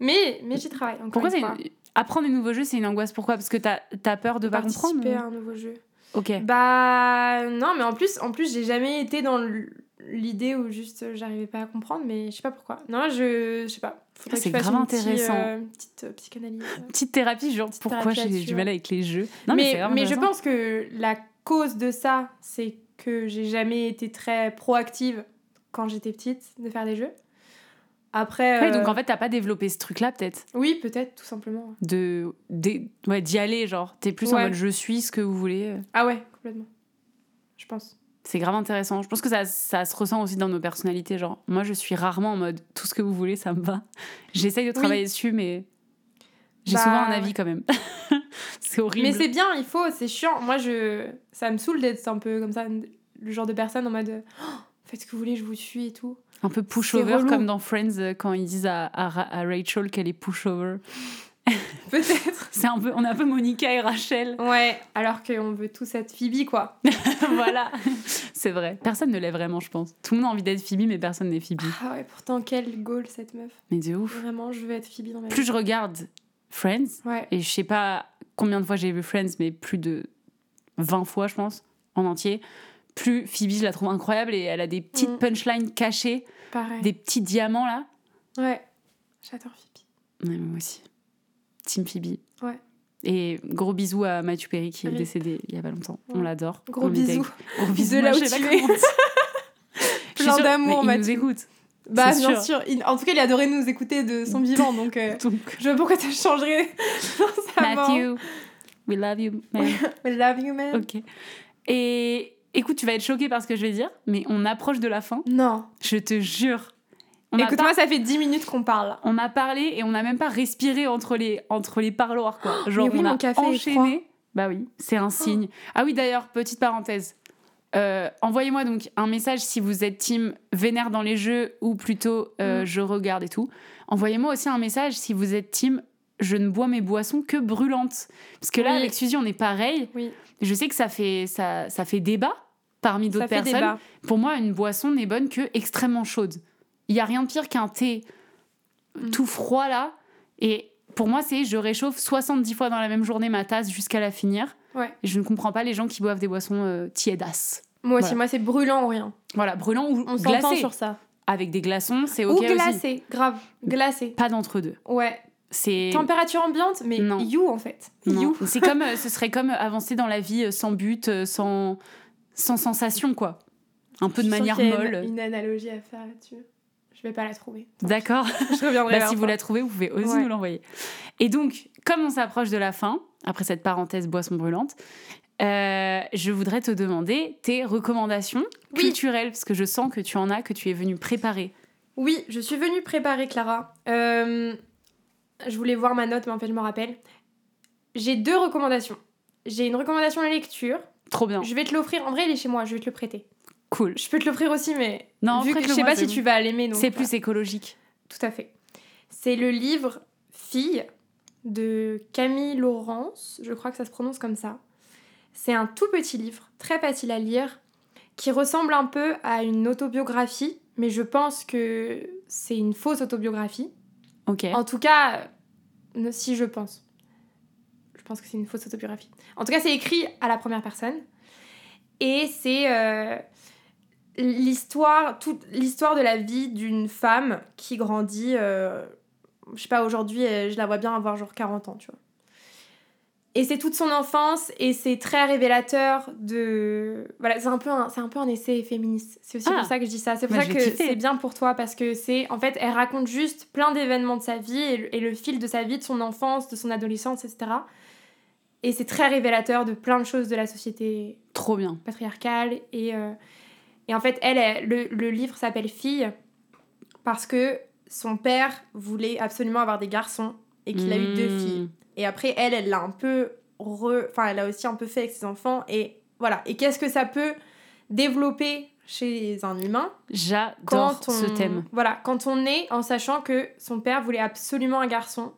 Mais, mais j'y travaille. Encore Pourquoi une apprendre des nouveaux jeux, c'est une angoisse? Pourquoi? Parce que t'as as peur de pas comprendre participer à un nouveau jeu. Ok. Bah non, mais en plus, en plus, j'ai jamais été dans l- l'idée où juste euh, j'arrivais pas à comprendre, mais je sais pas pourquoi. Non, je, je sais pas. Ah, c'est grave petite, intéressant. euh, petite euh, psychanalyse. Petite thérapie, genre pourquoi thérapie j'ai du mal avec les jeux? Non, mais, mais je pense que la cause de ça, c'est que j'ai jamais été très proactive quand j'étais petite de faire des jeux. Après, Ouais, euh, donc en fait, t'as pas développé ce truc-là, peut-être? Oui, peut-être, tout simplement. de, d'y ouais, d'y aller, genre. T'es plus en mode je suis ce que vous voulez. Ah ouais, complètement. Je pense. C'est grave intéressant. Je pense que ça, ça se ressent aussi dans nos personnalités. Genre, moi, je suis rarement en mode tout ce que vous voulez, ça me va. J'essaye de travailler dessus, mais j'ai Bah, souvent un ouais. avis quand même. c'est horrible. Mais c'est bien, il faut, c'est chiant. Moi, je, ça me saoule d'être un peu comme ça, le genre de personne en mode Oh, faites ce que vous voulez, je vous suis et tout. Un peu pushover comme dans Friends euh, quand ils disent à, à Rachel qu'elle est pushover. Peut-être. C'est un peu, on est un peu Monica et Rachel. Ouais, alors qu'on veut tous être Phoebe, quoi. voilà, c'est vrai. Personne ne l'est vraiment, je pense. Tout le monde a envie d'être Phoebe, mais personne n'est Phoebe. Ah ouais, pourtant, quel goal cette meuf. Mais de ouf. Vraiment, je veux être Phoebe dans ma vie. Plus je regarde Friends, Ouais. et je sais pas combien de fois j'ai vu Friends, mais plus de 20 fois, je pense, en entier. Plus Phoebe, je la trouve incroyable et elle a des petites Mm. punchlines cachées, Pareil. des petits diamants là. Ouais. J'adore Phoebe. Ouais, moi aussi. Team Phoebe. Ouais. Et gros bisous à Mathieu Perry qui est décédé il y a pas longtemps. On l'adore. Gros bisous. Gros bisous. De là où tu es. Plein d'amour, Il nous Mathieu. écoute. Bah, bien sûr. sûr. Il- En tout cas, il adorait nous écouter de son vivant, donc euh, Donc, je vois pourquoi sa mort. Matthew, we love you, man. We love you, man. ok. Et écoute, tu vas être choqué par ce que je vais dire, mais on approche de la fin. Non. Je te jure. Écoute-moi, ça fait 10 minutes qu'on parle. on a parlé et on n'a même pas respiré entre les, entre les parloirs, quoi. Genre, oui, on mon a café enchaîné. Bah oui, c'est un signe. Ah oui, d'ailleurs, petite parenthèse. Euh, Envoyez-moi donc un message si vous êtes team vénère dans les jeux ou plutôt euh, Mm. je regarde et tout. Envoyez-moi aussi un message si vous êtes team je ne bois mes boissons que brûlantes. Parce que là, avec Suzy, on est pareil. Oui. Je sais que ça fait, ça, ça fait débat parmi d'autres personnes. débat. Pour moi, une boisson n'est bonne que extrêmement chaude. Il y a rien de pire qu'un thé Mm. tout froid là. Et pour moi, c'est je réchauffe 70 fois dans la même journée ma tasse jusqu'à la finir. Ouais. Et je ne comprends pas les gens qui boivent des boissons euh, tiédasses. Moi aussi, Voilà. moi, c'est brûlant ou rien. Voilà, brûlant ou On glacé. sur ça. Avec des glaçons, c'est ok ou aussi. glacé, grave. Glacé. Pas d'entre deux. Ouais. C'est Température ambiante, mais Non. you en fait. non. You. C'est comme euh, ce serait comme avancer dans la vie euh, sans but, euh, sans sans sensation quoi. Un peu de Je manière molle. Une, une analogie à faire là-dessus. Je vais pas la trouver. D'accord. Je reviendrai Bah, si vous la trouvez, vous pouvez aussi Ouais. nous l'envoyer. Et donc, comme on s'approche de la fin, après cette parenthèse boisson brûlante, euh, je voudrais te demander tes recommandations Oui. culturelles, parce que je sens que tu en as, que tu es venue préparer. Oui, je suis venue préparer Clara. Euh, je voulais voir ma note, mais en fait, je me rappelle. J'ai deux recommandations. j'ai une recommandation de lecture. Trop bien. Je vais te l'offrir. En vrai, il est chez moi, je vais te le prêter. Cool. Je peux te l'offrir aussi, mais Non, vu que je sais pas si tu vas l'aimer. C'est voilà. plus écologique. Tout à fait. C'est le livre Fille de Camille Laurence, je crois que ça se prononce comme ça. C'est un tout petit livre, très facile à lire, qui ressemble un peu à une autobiographie, mais je pense que c'est une fausse autobiographie. Ok. En tout cas, euh, si je pense. Je pense que c'est une fausse autobiographie. En tout cas, c'est écrit à la première personne. Et c'est euh, l'histoire, toute l'histoire de la vie d'une femme qui grandit. euh, je sais pas, aujourd'hui, euh, je la vois bien avoir genre 40 ans, tu vois. Et c'est toute son enfance et c'est très révélateur de. Voilà, c'est un, peu un- c'est un peu un essai féministe. C'est aussi Ah. pour ça que je dis ça. C'est pour Bah, ça que c'est bien pour toi parce que c'est. En fait, elle raconte juste plein d'événements de sa vie et le, et le fil de sa vie, de son enfance, de son adolescence, etc. Et c'est très révélateur de plein de choses de la société Trop bien. patriarcale. Et, euh, et en fait, elle, elle- le, le livre s'appelle Fille parce que son père voulait absolument avoir des garçons et qu'il a eu deux Mmh. filles. Et après, elle, elle l'a un peu. re- Enfin, elle a aussi un peu fait avec ses enfants. Et voilà. Et qu'est-ce que ça peut développer chez un humain J'adore on, ce thème. Voilà, quand on est en sachant que son père voulait absolument un garçon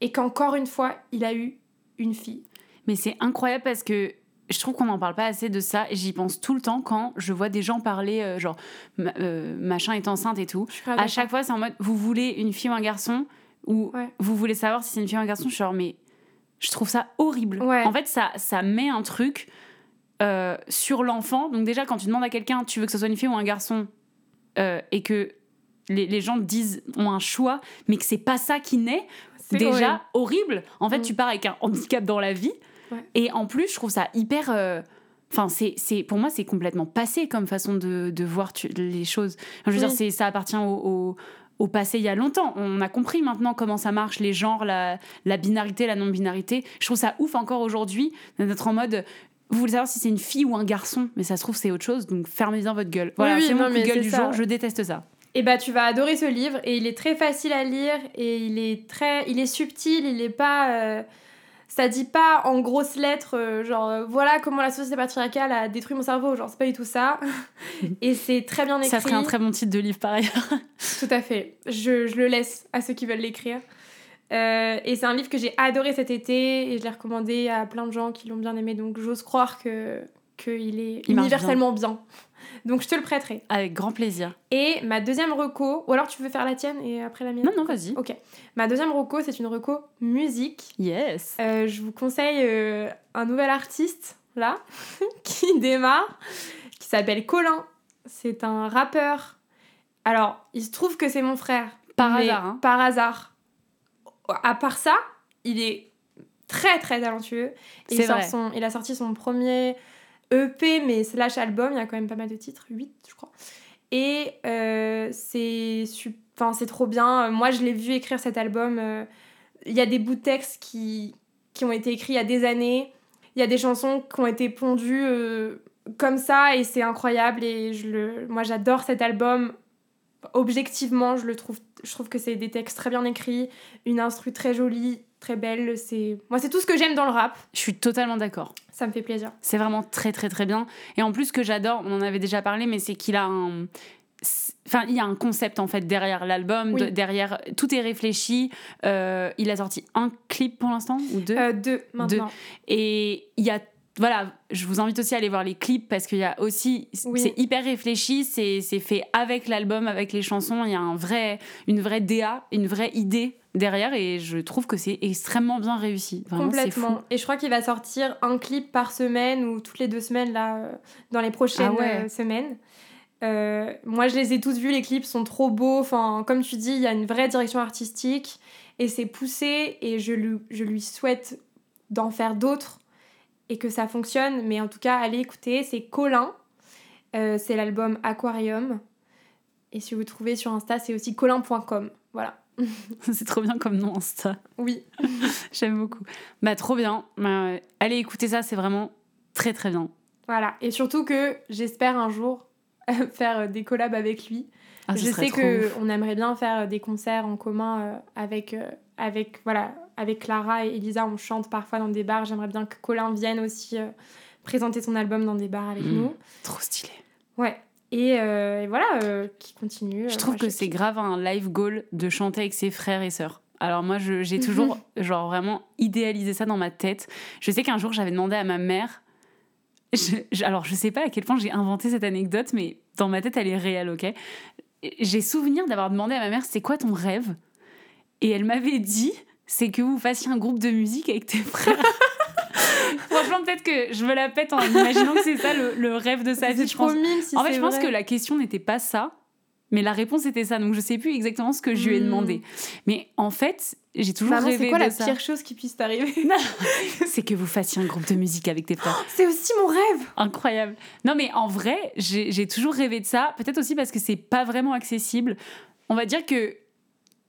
et qu'encore une fois, il a eu une fille. Mais c'est incroyable parce que je trouve qu'on n'en parle pas assez de ça et j'y pense tout le temps quand je vois des gens parler, euh, genre, euh, machin est enceinte et tout. À chaque fois, c'est en mode, vous voulez une fille ou un garçon ou Ouais. vous voulez savoir si c'est une fille ou un garçon. Je suis genre, mais je trouve ça horrible. Ouais. En fait, ça, ça met un truc euh, sur l'enfant. Donc déjà, quand tu demandes à quelqu'un, tu veux que ce soit une fille ou un garçon, et que les, les gens disent, ont un choix, mais que c'est pas ça qui naît, C'est déjà horrible. horrible. En fait, Mm. tu pars avec un handicap dans la vie. Ouais. Et en plus, je trouve ça hyper. euh, Enfin, c'est, c'est, pour moi, c'est complètement passé comme façon de, de voir tu- les choses. Enfin, je veux Oui. dire, c'est, ça appartient au, au, au passé il y a longtemps. On a compris maintenant comment ça marche, les genres, la, la binarité, la non-binarité. Je trouve ça ouf encore aujourd'hui d'être en mode. Vous voulez savoir si c'est une fille ou un garçon, mais ça se trouve c'est autre chose, donc fermez bien votre gueule. Voilà, oui, c'est mon coup de gueule du ça. jour, je déteste ça. Et bah tu vas adorer ce livre et il est très facile à lire et il est très il est subtil, il est pas euh, ça dit pas en grosses lettres euh, genre euh, voilà comment la société patriarcale a détruit mon cerveau, genre c'est pas du tout ça. et c'est très bien écrit. Ça serait un très bon titre de livre par ailleurs. Tout à fait. Je, je le laisse à ceux qui veulent l'écrire. Euh, et c'est un livre que j'ai adoré cet été et je l'ai recommandé à plein de gens qui l'ont bien aimé. Donc j'ose croire que qu'il est Il universellement bien. Donc je te le prêterai. Avec grand plaisir. Et ma deuxième reco, ou alors tu veux faire la tienne et après la mienne Non, non, vas-y. Ok. Ma deuxième reco, c'est une reco musique. Yes. Euh, je vous conseille euh, un nouvel artiste, là, qui démarre, qui s'appelle Colin. C'est un rappeur. Alors, il se trouve que c'est mon frère. Par hasard, hein. Par hasard. À part ça, il est très très talentueux. Et il, sort son, il a sorti son premier EP, mais slash album. Il y a quand même pas mal de titres, 8 je crois. Et euh, c'est trop bien. Moi, je l'ai vu écrire cet album. euh, Il y a des bouts de texte qui, qui ont été écrits il y a des années. Il y a des chansons qui ont été pondues euh, comme ça et c'est incroyable. Et je le, moi, j'adore cet album. Objectivement, je le trouve, je trouve que c'est des textes très bien écrits, une instru très jolie, très belle. C'est moi, c'est tout ce que j'aime dans le rap. Je suis totalement d'accord. Ça me fait plaisir. C'est vraiment très très très bien. Et en plus, ce que j'adore, on en avait déjà parlé, mais c'est qu'il a un. Enfin, il y a un concept en fait derrière l'album, Oui. de- derrière tout est réfléchi. Euh, il a sorti un clip pour l'instant ou deux, Euh, deux maintenant. et il y a voilà, je vous invite aussi à aller voir les clips parce qu'il y a aussi Oui. c'est hyper réfléchi, c'est c'est fait avec l'album, avec les chansons. Il y a un vrai une vraie DA, une vraie idée derrière, et je trouve que c'est extrêmement bien réussi. Vraiment, fou. Complètement. Et je crois qu'il va sortir un clip par semaine ou toutes les deux semaines là, euh, dans les prochaines Ah ouais. euh, semaines. Euh, moi, je les ai tous vus, les clips sont trop beaux. Enfin, comme tu dis, il y a une vraie direction artistique et c'est poussé. Et je lui, je lui souhaite d'en faire d'autres et que ça fonctionne. Mais en tout cas, allez écouter. C'est Colin. Euh, c'est l'album Aquarium. Et si vous trouvez sur Insta, c'est aussi colin.com. Voilà. c'est trop bien comme nom Insta. Oui. J'aime beaucoup. Bah trop bien. Bah, allez écouter ça, c'est vraiment très très bien. Voilà. Et surtout que j'espère un jour faire des collabs avec lui. Ah, je sais que on aimerait bien faire des concerts en commun euh, avec, euh, avec, voilà, avec Clara et Elisa, on chante parfois dans des bars. J'aimerais bien que Colin vienne aussi euh, présenter son album dans des bars avec Mm. nous. Trop stylé. Ouais. Et, euh, et voilà, euh, qui continue. Je Euh, trouve moi, que c'est grave un life goal de chanter avec ses frères et sœurs. Alors moi, je- j'ai toujours, genre vraiment idéalisé ça dans ma tête. Je sais qu'un jour, j'avais demandé à ma mère. je- je- alors, je sais pas à quel point j'ai inventé cette anecdote, mais dans ma tête, elle est réelle, ok? J'ai souvenir d'avoir demandé à ma mère, c'est quoi ton rêve? Et elle m'avait dit, c'est que vous fassiez un groupe de musique avec tes frères. Franchement, peut-être que je me la pète en imaginant que c'est ça le, le rêve de sa vie. Je pense. mille si En fait, je pense vrai. que la question n'était pas ça, mais la réponse était ça. Donc, je sais plus exactement ce que je lui ai Hmm. demandé. Mais en fait, j'ai toujours Maman, rêvé c'est quoi de la ça. pire chose qui puisse t'arriver C'est que vous fassiez un groupe de musique avec tes frères. C'est aussi mon rêve Incroyable. Non, mais en vrai, j'ai j'ai toujours rêvé de ça. Peut-être aussi parce que c'est pas vraiment accessible. On va dire que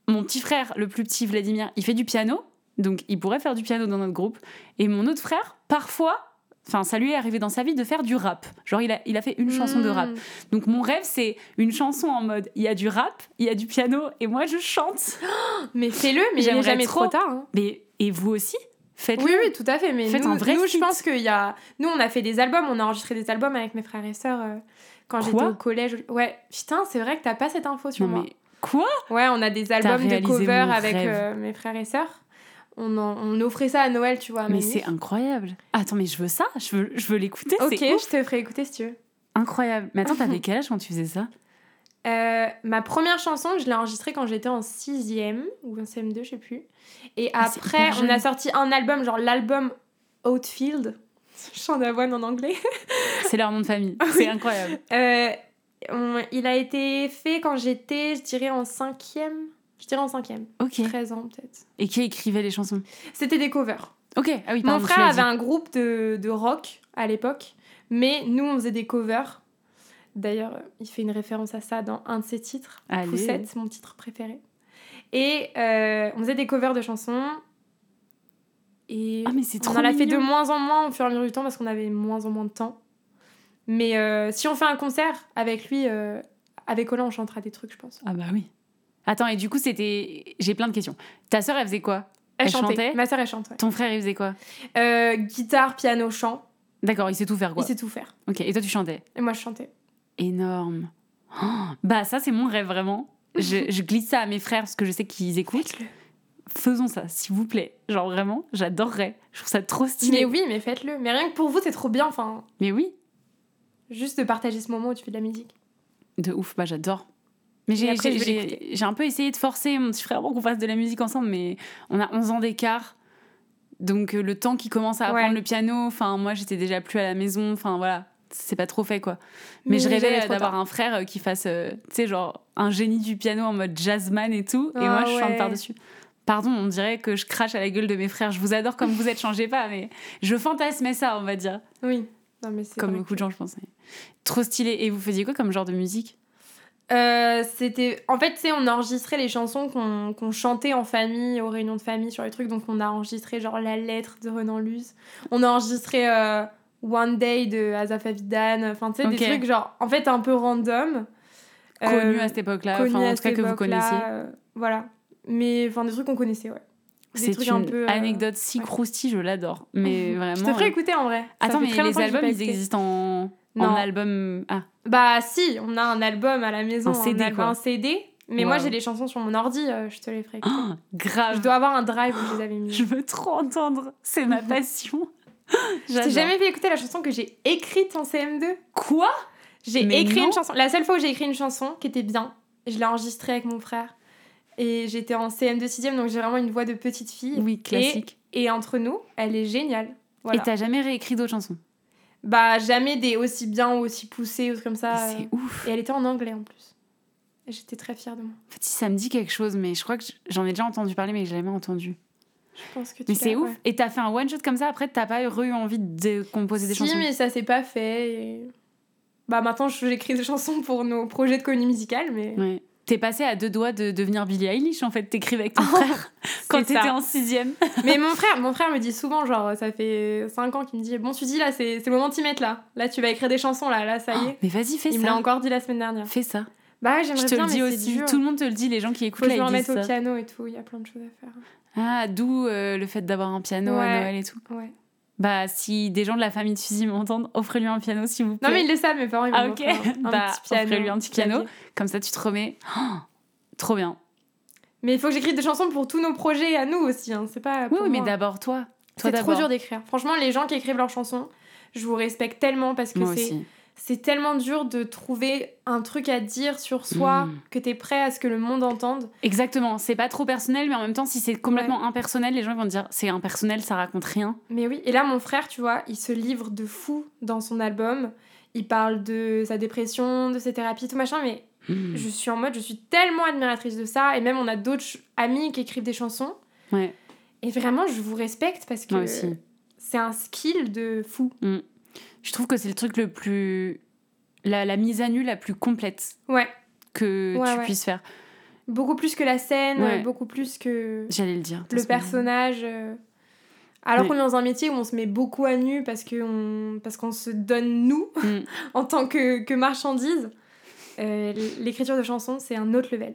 mon petit frère, le plus petit Vladimir, il fait du piano. Donc, il pourrait faire du piano dans notre groupe. Et mon autre frère, parfois, enfin, ça lui est arrivé dans sa vie de faire du rap. Genre, il a, il a fait une chanson de rap. Hmm. Donc mon rêve, c'est une chanson en mode il y a du rap, il y a du piano et moi je chante. Mais fais-le, mais J'aimerais jamais trop. trop tard. hein. Mais et vous aussi Faites-le. Oui, oui, tout à fait. Mais Faites nous, un vrai nous, je pense qu'il y a. Nous, on a fait des albums, on a enregistré des albums avec mes frères et sœurs euh, quand j'étais au collège. Ouais, putain, c'est vrai que t'as pas cette info sur Non moi. mais quoi Ouais, on a des albums de cover avec euh, mes frères et sœurs. On, en- on offrait ça à Noël, tu vois. Mais c'est incroyable. Attends, mais je veux ça, je veux, je veux l'écouter. Ok, je te ferai écouter si tu veux. incroyable. Mais attends, t'avais quel âge quand tu faisais ça? Euh, ma première chanson, je l'ai enregistrée quand j'étais en 6ème ou en CM2, je sais plus. Et Ah, après, on a sorti un album, genre l'album Outfield. Chant d'avoine en anglais. C'est leur nom de famille. C'est incroyable. Euh, on- il a été fait quand j'étais, je dirais, en 5ème. Je dirais en 5ème. Ok. 13 ans peut-être. Et qui écrivait les chansons? C'était des covers. Ok. Ah oui. Mon pardon, frère avait un groupe de, de rock à l'époque, mais nous on faisait des covers. D'ailleurs, il fait une référence à ça dans un de ses titres, Allez. Poussette, mon titre préféré. Et euh, on faisait des covers de chansons. Et Ah mais c'est on en a fait de mignon. moins en moins au fur et à mesure du temps parce qu'on avait moins en moins de temps. Mais euh, si on fait un concert avec lui, euh, avec Colin, on chantera des trucs, je pense. Ah bah oui. Attends, et du coup, c'était. J'ai plein de questions. Ta sœur, elle faisait quoi? Elle, Elle chantait. chantait? Ma sœur, elle chante. ouais. Ton frère, il faisait quoi? Euh, guitare, piano, chant. D'accord, il sait tout faire quoi. Il sait tout faire. Ok, et toi, tu chantais? Et moi, je chantais. Énorme. Oh, bah, ça, c'est mon rêve, vraiment. Je, je glisse ça à mes frères parce que je sais qu'ils écoutent. Faites-le. Faisons ça, s'il vous plaît. Genre, vraiment, j'adorerais. Je trouve ça trop stylé. Mais oui, mais faites-le. Mais rien que pour vous, c'est trop bien. Enfin, Mais oui, juste de partager ce moment où tu fais de la musique. de ouf, bah, j'adore. Mais j'ai, un peu essayé de forcer mon petit frère pour qu'on fasse de la musique ensemble, mais on a 11 ans d'écart. Donc, euh, le temps qu'il commence à Ouais. apprendre le piano, enfin, moi, j'étais déjà plus à la maison. Enfin, voilà, c'est pas trop fait, quoi. Mais, je rêvais d'avoir un frère euh, qui fasse, euh, tu sais, genre un génie du piano en mode jazzman et tout. et Ah moi, je chante ouais. par-dessus. Pardon, on dirait que je crache à la gueule de mes frères. Je vous adore comme vous êtes, changez pas, mais je fantasmais ça, on va dire. Oui. Non, mais c'est Comme beaucoup de gens, je pense. Trop stylé. Et vous faisiez quoi comme genre de musique? Euh, c'était en fait tu sais on enregistrait les chansons qu'on qu'on chantait en famille aux réunions de famille sur les trucs donc on a enregistré genre la lettre de Renan Luce on a enregistré euh, One Day de Azaf Avidan enfin tu sais des trucs genre en fait un peu random Connu Euh, à cette époque-là, enfin en tout cas que vous connaissiez. voilà mais enfin des trucs qu'on connaissait ouais C'est une un peu, anecdote si ouais. croustille, je l'adore. Mais vraiment. je te ferai écouter en vrai Attends, mais les albums, ils existent en, en Non. album. Ah, Bah si, on a un album à la maison, Un CD, quoi. un CD. Mais moi j'ai les chansons sur mon ordi, euh, je te les ferai. écouter. oh, grave. je dois avoir un drive où je les avais mis. Je veux trop entendre. C'est ma passion. Je t'ai jamais fait écouter la chanson que j'ai écrite en CM2. Quoi? J'ai écrit non. une chanson. La seule fois où j'ai écrit une chanson qui était bien, je l'ai enregistrée avec mon frère. Et j'étais en CM2 6ème, donc j'ai vraiment une voix de petite fille. Oui, classique. Et entre nous, elle est géniale. Voilà. Et t'as jamais réécrit d'autres chansons? Bah jamais des aussi bien ou aussi poussées ou comme ça. Mais euh. C'est ouf. Et elle était en anglais en plus. Et j'étais très fière de moi. En fait, si ça me dit quelque chose, mais je crois que j'en ai déjà entendu parler, mais j'ai jamais entendu. Je pense que tu Mais c'est ouf. ouais. Et t'as fait un one shot comme ça, après t'as pas eu envie de composer des si, chansons? mais ça s'est pas fait. et- Bah maintenant j'écris des chansons pour nos projets de comédie musicale, mais Ouais. T'es passé à deux doigts de devenir Billie Eilish en fait, t'écrivais avec ton Oh, frère quand t'étais ça. en sixième. Mais mon frère, mon frère me dit souvent, genre, ça fait 5 ans qu'il me dit Bon, tu dis là, c'est le moment de t'y mettre là. Là, tu vas écrire des chansons là, là, ça y est. Mais vas-y, fais Il me l'a ça. encore dit la semaine dernière. Fais ça. Bah, Je j'aimerais te bien, le dis mais c'est aussi. dur. Tout le monde te le dit, les gens qui écoutent Faut que là, je me disent remette au ça. piano et tout, il y a plein de choses à faire. Ah, d'où euh, le fait d'avoir un piano à. Noël et tout. Ouais. Bah, si des gens de la famille de Suzy m'entendent, offrez-lui un piano s'il vous plaît. Non, mais ils le savent, mes parents, ils Ah, ok. un, Bah, petit piano. offrez-lui un petit piano. Comme ça, tu te remets. Oh, trop bien. Mais il faut que j'écrive des chansons pour tous nos projets à nous aussi, hein. c'est pas Oui, pour oui, mais moi. d'abord toi. Toi C'est trop dur d'écrire. Franchement, les gens qui écrivent leurs chansons, je vous respecte tellement parce que Moi c'est aussi. C'est tellement dur de trouver un truc à dire sur soi Mm. que t'es prêt à ce que le monde entende. Exactement. C'est pas trop personnel, mais en même temps, si c'est complètement impersonnel, les gens vont dire c'est impersonnel, ça raconte rien. Mais oui, et là, mon frère, tu vois, il se livre de fou dans son album. Il parle de sa dépression, de ses thérapies, tout machin, mais Mm. je suis en mode, je suis tellement admiratrice de ça. Et même, on a d'autres amis qui écrivent des chansons. Ouais, Et vraiment, je vous respecte parce que c'est un skill de fou. Je trouve que c'est le truc le plus. La, la mise à nu la plus complète Ouais, que Ouais, tu ouais. puisses faire. beaucoup plus que la scène, Ouais. beaucoup plus que J'allais le dire. le personnage. euh. Alors Oui. qu'on est dans un métier où on se met beaucoup à nu parce qu'on se donne nous Mm. en tant que, que marchandise. euh, L'écriture de chansons, c'est un autre level.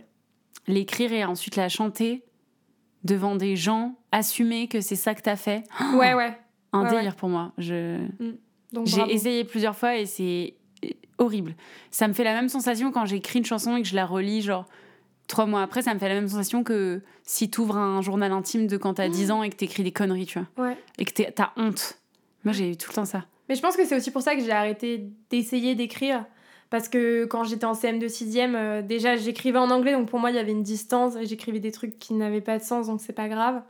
L'écrire et ensuite la chanter devant des gens, assumer que c'est ça que t'as fait. Ouais, ouais. Un Ouais, délire pour moi. Je... Donc J'ai essayé plusieurs fois et c'est horrible. Ça me fait la même sensation quand j'écris une chanson et que je la relis, genre trois mois après, ça me fait la même sensation que si t'ouvres un journal intime de quand t'as 10 ans et que t'écris des conneries, tu vois. Ouais. Et que t'as honte. Moi, j'ai eu tout le temps ça. Mais je pense que c'est aussi pour ça que j'ai arrêté d'essayer d'écrire. Parce que quand j'étais en CM de 6ème, euh, déjà j'écrivais en anglais, donc pour moi il y avait une distance et j'écrivais des trucs qui n'avaient pas de sens, donc c'est pas grave.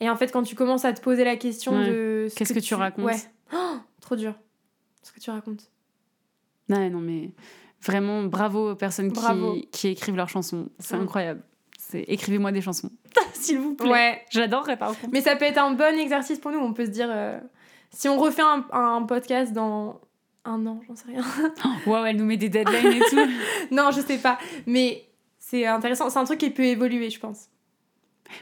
Et en fait, quand tu commences à te poser la question Ouais. de. ce Qu'est-ce que tu racontes Ouais. Oh, trop dur. Ce que tu racontes. Non, non, mais vraiment, bravo aux personnes Bravo. Qui, qui écrivent leurs chansons. C'est incroyable. C'est écrivez-moi des chansons. S'il vous plaît. Ouais. J'adorerais par contre. Mais ça peut être un bon exercice pour nous. On peut se dire. euh, si on refait un, un podcast dans un an, j'en sais rien. Waouh, elle nous met des deadlines et tout. non, je sais pas. Mais c'est intéressant. C'est un truc qui peut évoluer, je pense.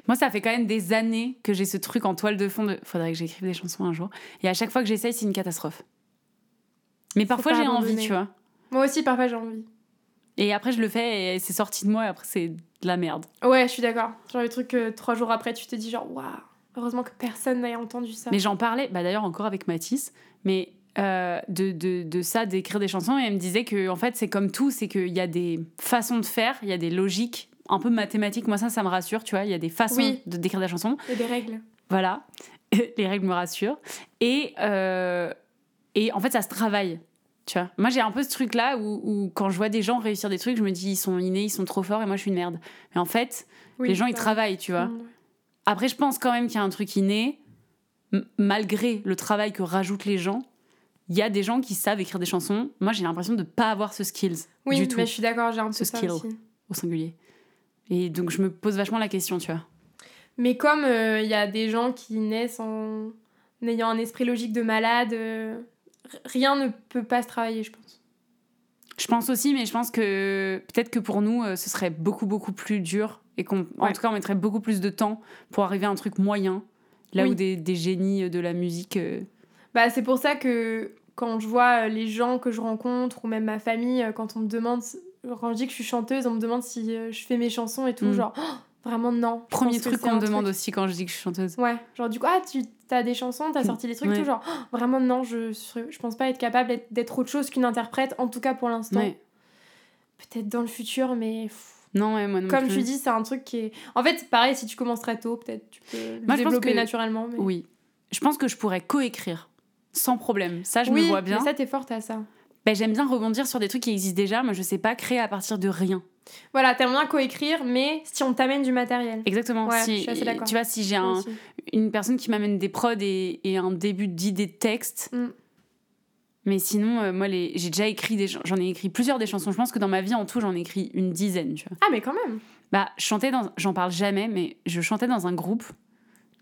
Moi, ça fait quand même des années que j'ai ce truc en toile de fond de faudrait que j'écrive des chansons un jour. Et à chaque fois que j'essaye, c'est une catastrophe. Mais parfois, j'ai envie, tu vois. Moi aussi, parfois, j'ai envie. Et après, je le fais et c'est sorti de moi et après, c'est de la merde. Ouais, je suis d'accord. Genre le truc que trois jours après, tu te dis genre, waouh, heureusement que personne n'ait entendu ça. Mais j'en parlais, bah, d'ailleurs, encore avec Mathis, mais euh, de, de, de ça, d'écrire des chansons. Et elle me disait que, en fait, c'est comme tout, c'est qu'il y a des façons de faire, il y a des logiques un peu mathématiques. Moi, ça, ça me rassure, tu vois. Il y a des façons Oui. de d'écrire des chansons. Il y a des règles. Voilà, les règles me rassurent. Et, euh, et en fait, ça se travaille. Tu vois, moi j'ai un peu ce truc là où, où quand je vois des gens réussir des trucs, je me dis ils sont innés, ils sont trop forts et moi je suis une merde. Mais en fait, Oui, les gens ils travaillent, tu vois. Après, je pense quand même qu'il y a un truc inné, malgré le travail que rajoutent les gens. Il y a des gens qui savent écrire des chansons. Moi j'ai l'impression de pas avoir ce skills Oui, du tout mais je suis d'accord, j'ai un peu ça skill. aussi. au singulier. Et donc je me pose vachement la question, tu vois. Mais comme euh, il y a des gens qui naissent en ayant un esprit logique de malade, euh, rien ne peut pas se travailler, je pense. Je pense aussi, mais je pense que peut-être que pour nous, euh, ce serait beaucoup, beaucoup plus dur et qu'on, en Ouais. tout cas, on mettrait beaucoup plus de temps pour arriver à un truc moyen. Là Oui. où des, des génies de la musique. euh, Bah, c'est pour ça que quand je vois les gens que je rencontre ou même ma famille, quand on me demande, quand je dis que je suis chanteuse, on me demande si euh, je fais mes chansons et tout, Mm. genre oh, vraiment non. Premier truc qu'on me demande truc- aussi quand je dis que je suis chanteuse. Ouais, genre du coup, ah, tu as des chansons, t'as sorti des trucs, Ouais. tout genre oh, vraiment non, je, je pense pas être capable d'être- autre chose qu'une interprète, en tout cas pour l'instant. Ouais. Peut-être dans le futur, mais Non, ouais, moi non comme plus. tu dis, c'est un truc qui est. En fait, pareil, si tu commences très tôt, peut-être tu peux le Moi, je pense développer que- naturellement. Mais... Oui. Je pense que je pourrais coécrire sans problème. Ça, je oui, me vois bien. mais ça, t'es forte à ça. Ben, J'aime bien rebondir sur des trucs qui existent déjà. Moi, je sais pas créer à partir de rien. Voilà, t'aimes bien coécrire, mais si on t'amène du matériel. Exactement. Ouais, si, je suis assez. Tu vois, si j'ai un, une personne qui m'amène des prods et, et un début d'idée de texte. Mm. Mais sinon, euh, moi, les... j'ai déjà écrit des... J'en ai écrit plusieurs des chansons. Je pense que dans ma vie, en tout, j'en ai écrit une dizaine, tu vois. Ah, mais quand même. Bah, dans... J'en parle jamais, mais je chantais dans un groupe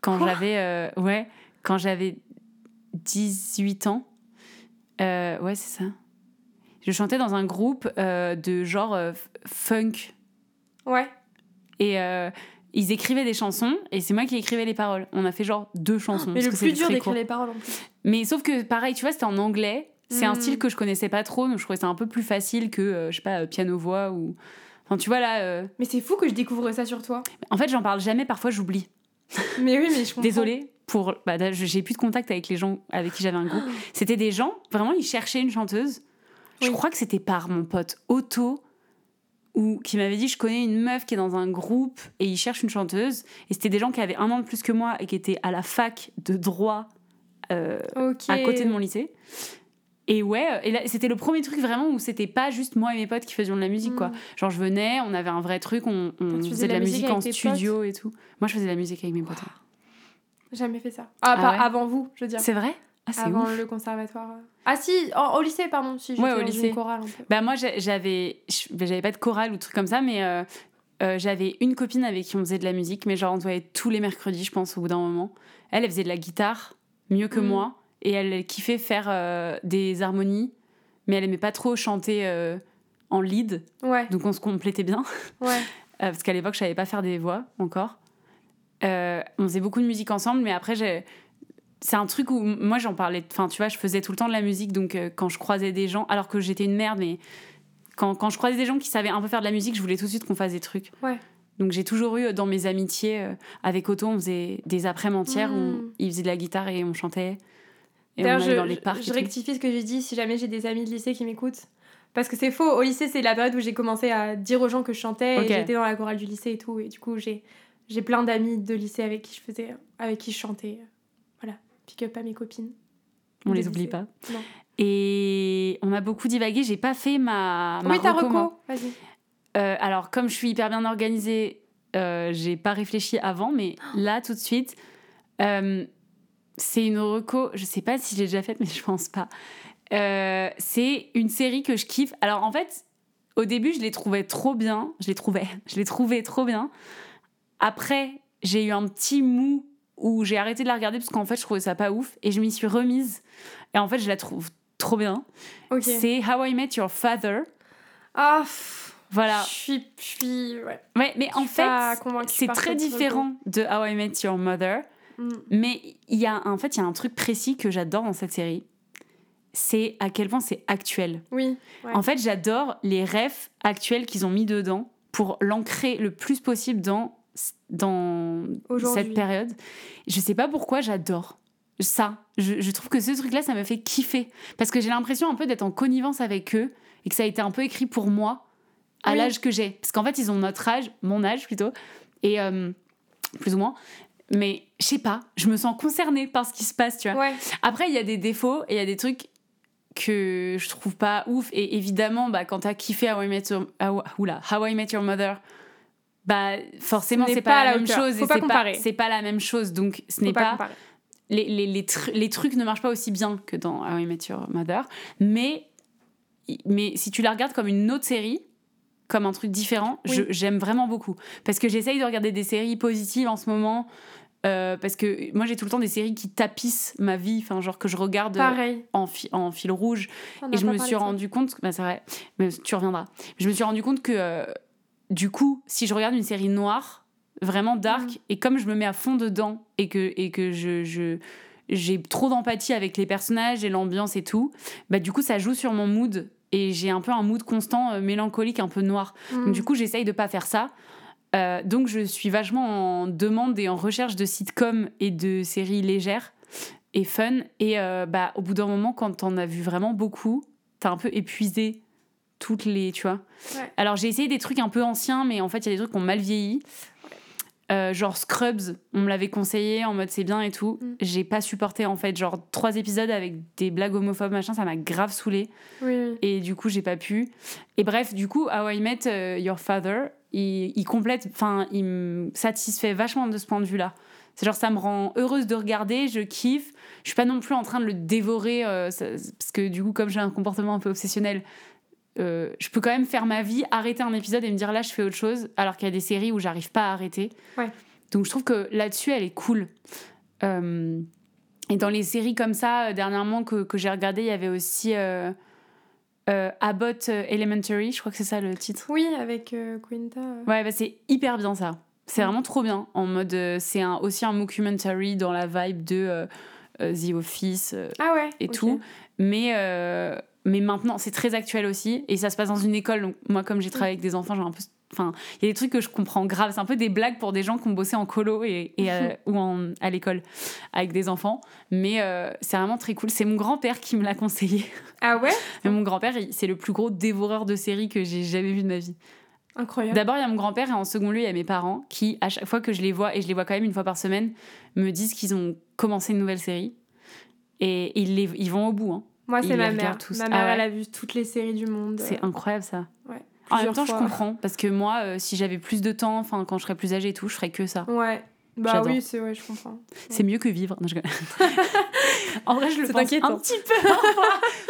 quand j'avais... euh, Ouais, quand j'avais 18 ans. Euh, ouais, c'est ça. Je chantais dans un groupe euh, de genre euh, funk. Ouais. Et euh, ils écrivaient des chansons et c'est moi qui écrivais les paroles. On a fait genre deux chansons. Mais parce le que plus dur d'écrire les paroles en plus. Mais sauf que pareil, tu vois, c'était en anglais. C'est un Mm. style que je connaissais pas trop, donc je trouvais ça un peu plus facile que, je sais pas, piano-voix ou. Enfin, tu vois là. Mais c'est fou que je découvre ça sur toi. En fait, j'en parle jamais, parfois j'oublie. Mais oui, mais je comprends. Désolée pour. Bah, j'ai plus de contact avec les gens avec qui j'avais un groupe. C'était des gens, vraiment, ils cherchaient une chanteuse. Je crois que c'était par mon pote Otto, ou qui m'avait dit Je connais une meuf qui est dans un groupe et il cherche une chanteuse. Et c'était des gens qui avaient un an de plus que moi et qui étaient à la fac de droit euh, à côté de mon lycée. Et ouais, et c'était le premier truc vraiment où c'était pas juste moi et mes potes qui faisions de la musique, quoi. Mm. Genre, je venais, on avait un vrai truc, on, faisait de la, musique, en studio et tout. Moi, je faisais de la musique avec mes potes. Jamais fait ça. Ah, Ah pas ouais avant vous, je veux dire. C'est vrai? Ah, Avant ouf. le conservatoire. Ah si, en- au lycée, pardon. Si, Ouais, au lycée. Une chorale peu. Bah moi j'avais bah, j'avais pas de chorale ou de trucs comme ça mais euh, euh, j'avais une copine avec qui on faisait de la musique mais genre on se voyait tous les mercredis je pense au bout d'un moment. Elle elle faisait de la guitare mieux que Mhm. moi et elle, elle kiffait faire euh, des harmonies mais elle aimait pas trop chanter en lead Ouais, donc on se complétait bien ouais. Parce qu'à l'époque je savais pas faire des voix encore. On faisait beaucoup de musique ensemble mais après j'ai c'est un truc où moi j'en parlais enfin tu vois je faisais tout le temps de la musique donc euh, quand je croisais des gens alors que j'étais une merde mais quand, quand je croisais des gens qui savaient un peu faire de la musique je voulais tout de suite qu'on fasse des trucs Ouais. donc j'ai toujours eu dans mes amitiés euh, avec Otto on faisait des après-midi entières où Mm. il faisait de la guitare et on chantait et D'ailleurs, je, dans les je- parcs je et tout. rectifie ce que j'ai dit si jamais j'ai des amis de lycée qui m'écoutent. Parce que c'est faux. Au lycée, c'est la période où j'ai commencé à dire aux gens que je chantais et j'étais dans la chorale du lycée et tout. Et du coup, j'ai j'ai plein d'amis de lycée avec qui je faisais, avec qui je chantais. Pick up à mes copines. on les oublie pas Non. et on a beaucoup divagué j'ai pas fait ma, ma oui, ta reco. Vas-y. Euh, alors, comme je suis hyper bien organisée, euh, j'ai pas réfléchi avant, mais là, tout de suite, euh, c'est une reco. Je sais pas si je l'ai déjà faite, mais je pense pas. Euh, c'est une série que je kiffe. Alors, en fait, au début, je l'ai trouvée trop bien. Je l'ai trouvé, je l'ai trouvé trop bien. Après, j'ai eu un petit mou où j'ai arrêté de la regarder parce qu'en fait, je trouvais ça pas ouf et je m'y suis remise. Et en fait, je la trouve trop bien. C'est How I Met Your Father. Ah, Voilà. je suis. Je suis. Ouais. Ouais, mais Je en fait, c'est très différent de How I Met Your Mother. Mm. Mais il y a, en fait, il y a un truc précis que j'adore dans cette série. C'est à quel point c'est actuel. Oui. ouais. En fait, j'adore les refs actuels qu'ils ont mis dedans pour l'ancrer le plus possible dans, dans cette période. Je sais pas pourquoi j'adore ça. Je, je trouve que ce truc-là, ça me fait kiffer. Parce que j'ai l'impression un peu d'être en connivence avec eux et que ça a été un peu écrit pour moi à Oui. l'âge que j'ai. Parce qu'en fait, ils ont notre âge, mon âge plutôt, et euh, plus ou moins. Mais je sais pas, je me sens concernée par ce qui se passe, tu vois. Ouais. Après, il y a des défauts et il y a des trucs que je trouve pas ouf. Et évidemment, bah, quand t'as kiffé How I Met Your, How, oula, How I Met Your Mother, bah, forcément, c'est pas la même chose. Faut et pas c'est comparer. C'est pas la même chose. Donc, ce n'est pas pas. les, les, les, tru- les trucs ne marchent pas aussi bien que dans How I Met Your Mother. Mais, mais si tu la regardes comme une autre série, comme un truc différent, Oui. j'aime vraiment beaucoup. Parce que j'essaye de regarder des séries positives en ce moment. euh, parce que moi j'ai tout le temps des séries qui tapissent ma vie, enfin genre que je regarde Pareil. en, fi- en fil rouge. On Et je me suis rendu compte, bah c'est vrai, mais tu reviendras. Je me suis rendu compte que euh, du coup, si je regarde une série noire, vraiment dark, Mhm. et comme je me mets à fond dedans et que, et que je, je- j'ai trop d'empathie avec les personnages et l'ambiance et tout, bah du coup ça joue sur mon mood et j'ai un peu un mood constant euh, mélancolique, un peu noir. Mm. Donc, du coup, j'essaye de pas faire ça. Euh, donc, je suis vachement en demande et en recherche de sitcoms et de séries légères et fun. Et euh, bah, au bout d'un moment, quand t'en as vu vraiment beaucoup, t'as un peu épuisé toutes les. Tu vois Ouais. Alors, j'ai essayé des trucs un peu anciens, mais en fait, il y a des trucs qui ont mal vieilli. Euh, genre Scrubs, on me l'avait conseillé en mode c'est bien et tout. Mm. J'ai pas supporté en fait. Genre trois épisodes avec des blagues homophobes, machin, ça m'a grave saoulé Oui, oui. et du coup j'ai pas pu et bref du coup How I Met euh, Your Father il, il complète enfin il me satisfait vachement de ce point de vue là c'est genre ça me rend heureuse de regarder je kiffe je suis pas non plus en train de le dévorer euh, ça- parce que du coup comme j'ai un comportement un peu obsessionnel euh, je peux quand même faire ma vie arrêter un épisode et me dire là je fais autre chose alors qu'il y a des séries où j'arrive pas à arrêter Ouais. donc je trouve que là-dessus elle est cool Euh, et dans les séries comme ça, euh, dernièrement, que, que j'ai regardé, il y avait aussi euh, Abbott Elementary, je crois que c'est ça le titre. Oui, avec Quinta. Ouais, bah, c'est hyper bien ça. C'est Mm. vraiment trop bien. En mode, c'est un, aussi un mockumentary dans la vibe de The Office Ah ouais. et tout. Mais, mais maintenant, c'est très actuel aussi. Et ça se passe dans une école. Donc, moi, comme j'ai travaillé avec des enfants, j'ai un peu. Enfin, il y a des trucs que je comprends grave. C'est un peu des blagues pour des gens qui ont bossé en colo et, et, euh, ou en, à l'école avec des enfants. Mais euh, c'est vraiment très cool. C'est mon grand-père qui me l'a conseillé. Ah ouais? Mais mon grand-père, c'est le plus gros dévoreur de séries que j'ai jamais vu de ma vie. Incroyable. D'abord, il y a mon grand-père et en second lieu, il y a mes parents qui, à chaque fois que je les vois, et je les vois quand même une fois par semaine, me disent qu'ils ont commencé une nouvelle série. Et ils, les, ils vont au bout. hein. Moi, c'est ma mère. tous. Ma Ah mère, ouais elle a vu toutes les séries du monde. C'est incroyable ça. Ouais. En même temps, je comprends. Parce que moi, euh, si j'avais plus de temps, enfin, quand je serais plus âgée et tout, je ferais que ça. Ouais. Bah oui, c'est ouais, je comprends. C'est mieux que vivre. Non, je en vrai, je le pense un petit peu.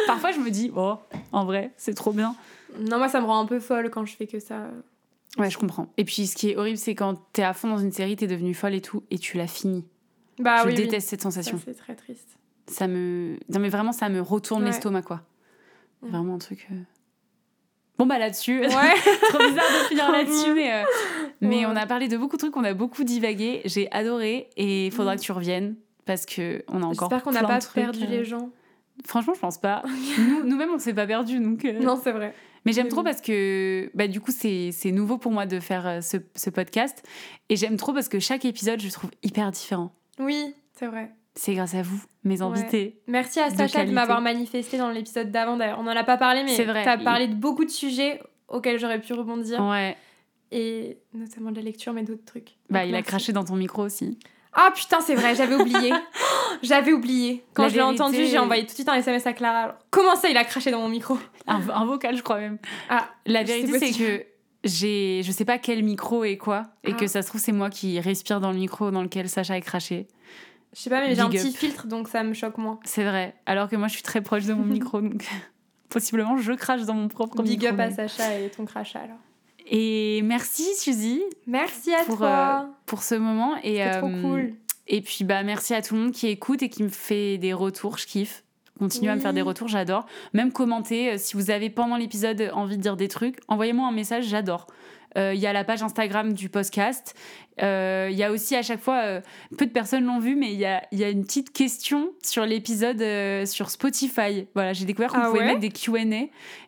Parfois, je me dis, oh, en vrai, c'est trop bien. Non, moi, ça me rend un peu folle quand je fais que ça. Ouais, je comprends. Et puis, ce qui est horrible, c'est quand t'es à fond dans une série, t'es devenue folle et tout, et tu l'as finie. Bah je oui. oui. déteste cette sensation. c'est très triste. Ça me. Non, mais vraiment, ça me retourne Ouais. l'estomac, quoi. Mm. Vraiment un truc. euh. Bon, bah là-dessus. Ouais. trop bizarre de finir là-dessus, mais, euh, mais on a parlé de beaucoup de trucs, on a beaucoup divagué. J'ai adoré et il faudra Mm. que tu reviennes parce que on a encore J'espère qu'on n'a pas trucs, perdu euh. les gens. Franchement, je pense pas. Nous- Nous-mêmes, on s'est pas perdus, donc. Non, c'est vrai. Mais j'aime trop parce que, bah, du coup, c'est nouveau pour moi de faire ce, ce podcast. Et j'aime trop parce que chaque épisode, je le trouve hyper différent. Oui, c'est vrai. C'est grâce à vous, mes invités. Merci à Sacha de, m'avoir manifesté dans l'épisode d'avant d'ailleurs. On n'en a pas parlé, mais tu as parlé de beaucoup de sujets auxquels j'aurais pu rebondir. Ouais. Et notamment de la lecture, mais d'autres trucs. Bah, il a craché dans ton micro aussi. Ah putain, c'est vrai, j'avais oublié. j'avais oublié. Quand La je l'ai entendu, j'ai envoyé tout de suite un SMS à Clara. Alors, comment ça, il a craché dans mon micro? Un, un vocal, je crois même. Ah, La vérité, c'est que j'ai, je sais pas quel micro et quoi, et Ah. que ça se trouve, c'est moi qui respire dans le micro dans lequel Sacha est craché. Je sais pas, mais j'ai un Big petit up. filtre, donc ça me choque moins. C'est vrai. Alors que moi, je suis très proche de mon micro, donc possiblement, je crache dans mon propre Big micro. up à Sacha et ton crachat alors. Et merci, Suzy, Merci à Pour, toi. pour ce moment. Et, C'est trop euh, cool. Et puis, bah, merci à tout le monde qui écoute et qui me fait des retours. Je kiffe. Continuez à me faire des retours, j'adore. Même commenter, euh, si vous avez pendant l'épisode envie de dire des trucs, envoyez-moi un message, j'adore. Euh, Il y a la page Instagram du podcast. Euh, Il y a aussi à chaque fois, euh, peu de personnes l'ont vu, mais il y a, il y a une petite question sur l'épisode euh, sur Spotify. Voilà, j'ai découvert qu'on Ah pouvait ouais mettre des Q&A.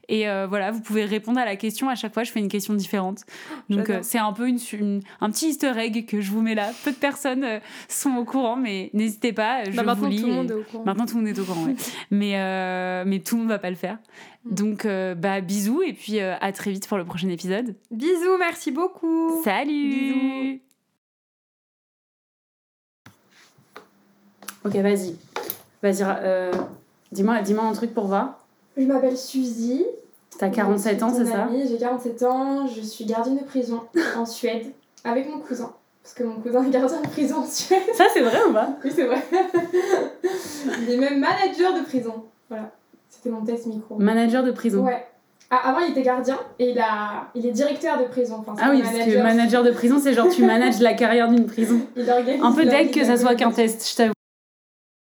Et euh, voilà, vous pouvez répondre à la question. À chaque fois, je fais une question différente. Donc, euh, c'est un peu une, une- un petit easter egg que je vous mets là. Peu de personnes euh, sont au courant, mais n'hésitez pas. Je Bah, vous maintenant, lis tout le monde est au courant. Maintenant, tout le monde est au courant, ouais. mais, mais tout le monde va pas le faire. Mm. Donc, bah, bisous et puis à très vite pour le prochain épisode. Bisous, merci beaucoup. Salut Bisous. Ok, vas-y. Vas-y, euh, dis-moi dis un truc pour voir. Je m'appelle Suzy. T'as 47 ans, c'est ça J'ai 47 ans, je suis gardienne de prison en Suède avec mon cousin. Parce que mon cousin est gardien de prison en Suède. Ça, c'est vrai ou pas Oui, c'est vrai. Il est même manager de prison. Voilà. C'était mon test micro. Manager de prison. Ouais. Ah, avant, il était gardien et il, a... il est directeur de prison. Enfin, Ah oui, parce que manager de prison, c'est genre tu manages la carrière d'une prison. Il organise Un peu deg que ça soit qu'un test, je t'avoue.